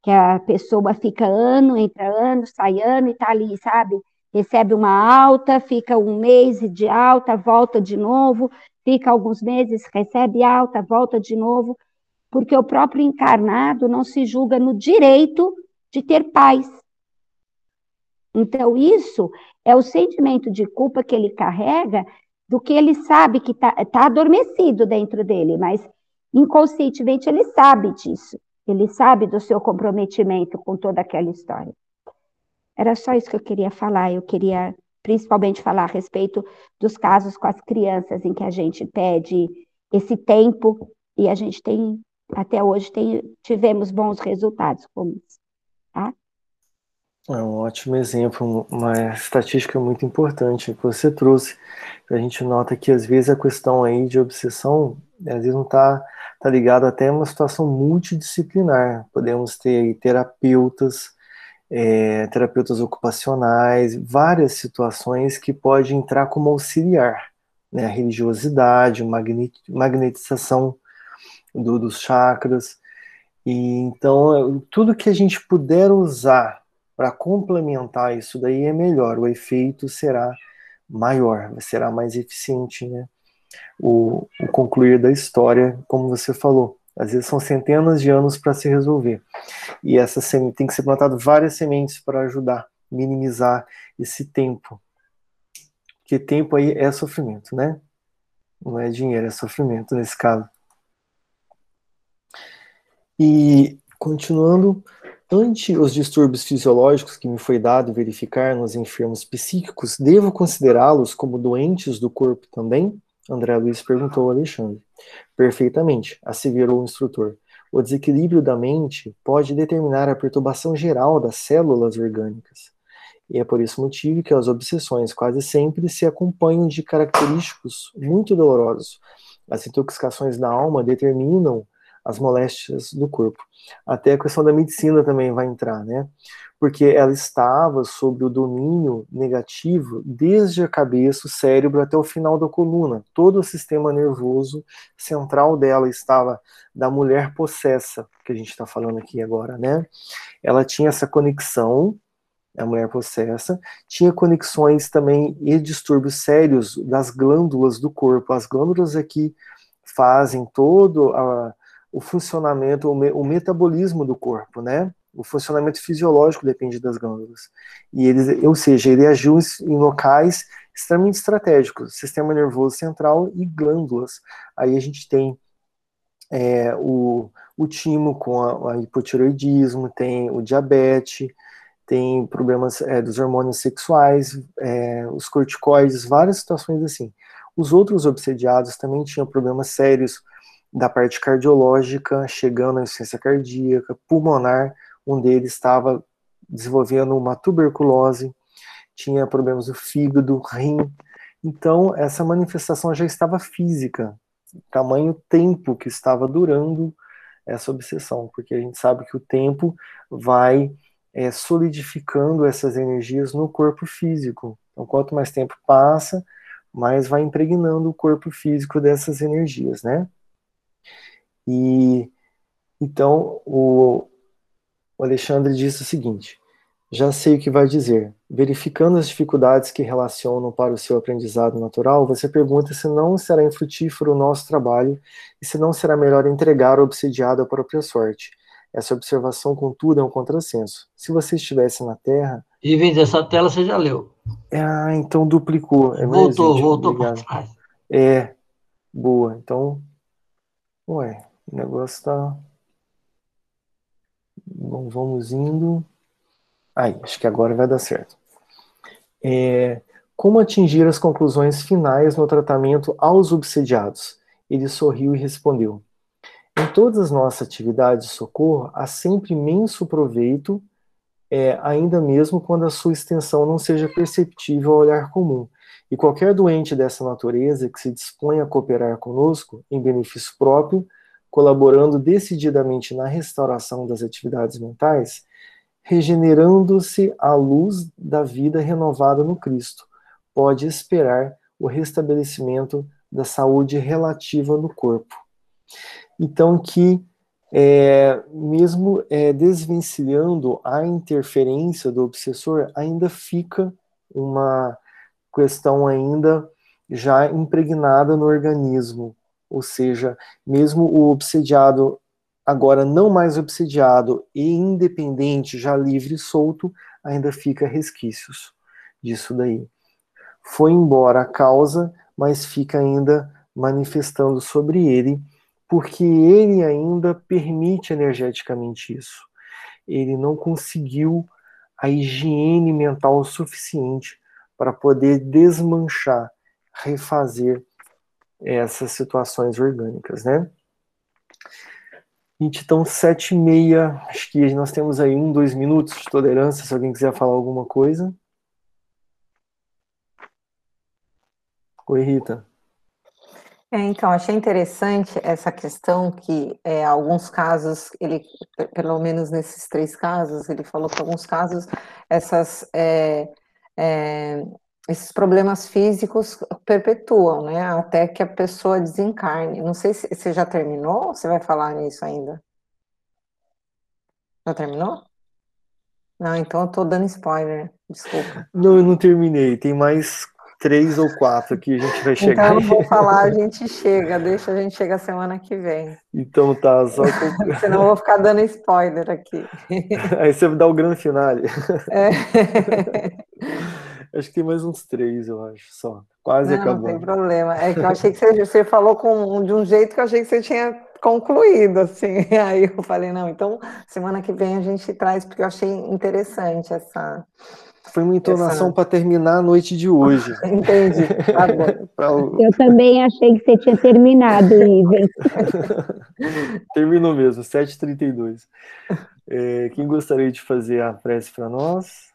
que a pessoa fica ano, entra ano, sai ano e está ali, sabe? Recebe uma alta, fica um mês de alta, volta de novo, fica alguns meses, recebe alta, volta de novo, porque o próprio encarnado não se julga no direito de ter paz. Então, isso é o sentimento de culpa que ele carrega do que ele sabe que está tá adormecido dentro dele, mas inconscientemente ele sabe disso. Ele sabe do seu comprometimento com toda aquela história. Era só isso que eu queria falar. Eu queria principalmente falar a respeito dos casos com as crianças em que a gente pede esse tempo e a gente tem até hoje tem, tivemos bons resultados com isso, tá? É um ótimo exemplo, uma estatística muito importante que você trouxe. A gente nota que às vezes a questão aí de obsessão, às vezes não está tá ligado até a uma situação multidisciplinar. Podemos ter terapeutas, é, terapeutas ocupacionais, várias situações que pode entrar como auxiliar, né? A religiosidade, magnetização do, dos chakras. E então tudo que a gente puder usar para complementar isso daí é melhor, o efeito será maior, será mais eficiente, né? O, o concluir da história, como você falou, às vezes são centenas de anos para se resolver. E essa semente tem que ser plantado várias sementes para ajudar, minimizar esse tempo. Porque tempo aí é sofrimento, né? Não é dinheiro, é sofrimento nesse caso. E continuando, ante os distúrbios fisiológicos que me foi dado verificar nos enfermos psíquicos, devo considerá-los como doentes do corpo também? André Luiz perguntou Alexandre. Perfeitamente, asseverou o instrutor. O desequilíbrio da mente pode determinar a perturbação geral das células orgânicas. E é por esse motivo que as obsessões quase sempre se acompanham de característicos muito dolorosos. As intoxicações da alma determinam as moléstias do corpo. Até a questão da medicina também vai entrar, né? Porque ela estava sob o domínio negativo desde a cabeça, o cérebro até o final da coluna. Todo o sistema nervoso central dela estava da mulher possessa, que a gente está falando aqui agora, né? Ela tinha essa conexão a mulher possessa, tinha conexões também e distúrbios sérios das glândulas do corpo. As glândulas aqui fazem todo a, o funcionamento, o, me, o metabolismo do corpo, né? O funcionamento fisiológico depende das glândulas. E eles, ou seja, ele agiu em locais extremamente estratégicos, sistema nervoso central e glândulas. Aí a gente tem é, o, o timo com a, a, hipotiroidismo, tem o diabetes, tem problemas é, dos hormônios sexuais, é, os corticoides, várias situações assim. Os outros obsediados também tinham problemas sérios da parte cardiológica, chegando à insuficiência cardíaca, pulmonar, um deles estava desenvolvendo uma tuberculose, tinha problemas do fígado, rim. Então, essa manifestação já estava física, tamanho tempo que estava durando essa obsessão, porque a gente sabe que o tempo vai é, solidificando essas energias no corpo físico. Então, quanto mais tempo passa, mais vai impregnando o corpo físico dessas energias, né? E então o, o Alexandre diz o seguinte: já sei o que vai dizer. Verificando as dificuldades que relacionam para o seu aprendizado natural, você pergunta se não será infrutífero o nosso trabalho e se não será melhor entregar o obsidiado à própria sorte. Essa observação, contudo, é um contrassenso. Se você estivesse na Terra. E vem dessa tela, você já leu. Ah, então duplicou. É voltou, mesmo, voltou para trás. É, boa. Então, ué, o negócio tá. Bom, vamos indo. Aí, acho que agora vai dar certo. É, como atingir as conclusões finais no tratamento aos obsediados? Ele sorriu e respondeu: Em todas as nossas atividades de socorro, há sempre imenso proveito, é, ainda mesmo quando a sua extensão não seja perceptível ao olhar comum. E qualquer doente dessa natureza que se dispõe a cooperar conosco, em benefício próprio, colaborando decididamente na restauração das atividades mentais, regenerando-se à luz da vida renovada no Cristo, pode esperar o restabelecimento da saúde relativa no corpo. Então, que é, mesmo é, desvencilhando a interferência do obsessor, ainda fica uma questão ainda já impregnada no organismo, ou seja, mesmo o obsediado, agora não mais obsediado e independente, já livre e solto, ainda fica resquícios disso daí. Foi embora a causa, mas fica ainda manifestando sobre ele, porque ele ainda permite energeticamente isso. Ele não conseguiu a higiene mental suficiente para poder desmanchar, refazer essas situações orgânicas, né? Então, sete e meia, acho que nós temos aí um, dois minutos de tolerância, se alguém quiser falar alguma coisa. Oi, Rita. É, então, achei interessante essa questão que, é, alguns casos, ele, pelo menos nesses três casos, ele falou que alguns casos, essas, é, é, esses problemas físicos perpetuam, né, até que a pessoa desencarne. Não sei se você já terminou ou você vai falar nisso ainda? Já terminou? Não, então eu tô dando spoiler, desculpa. Não, eu não terminei, tem mais três ou quatro que a gente vai chegar. Então eu não vou falar, a [laughs] gente chega, deixa a gente chegar semana que vem. Então tá, só que... [laughs] Senão eu vou ficar dando spoiler aqui. [laughs] Aí você dá o grande finale. É. Acho que tem mais uns três, eu acho, só. Quase não, acabou. Não tem problema. É que eu achei que você, você falou com, de um jeito que eu achei que você tinha concluído, assim. [laughs] Aí eu falei, não, então semana que vem a gente traz, porque eu achei interessante essa, foi uma entonação Essa... para terminar a noite de hoje. [laughs] Entendi. Tá [laughs] Eu também achei que você tinha terminado, Ivan. Terminou mesmo, 7h32. É, quem gostaria de fazer a prece para nós?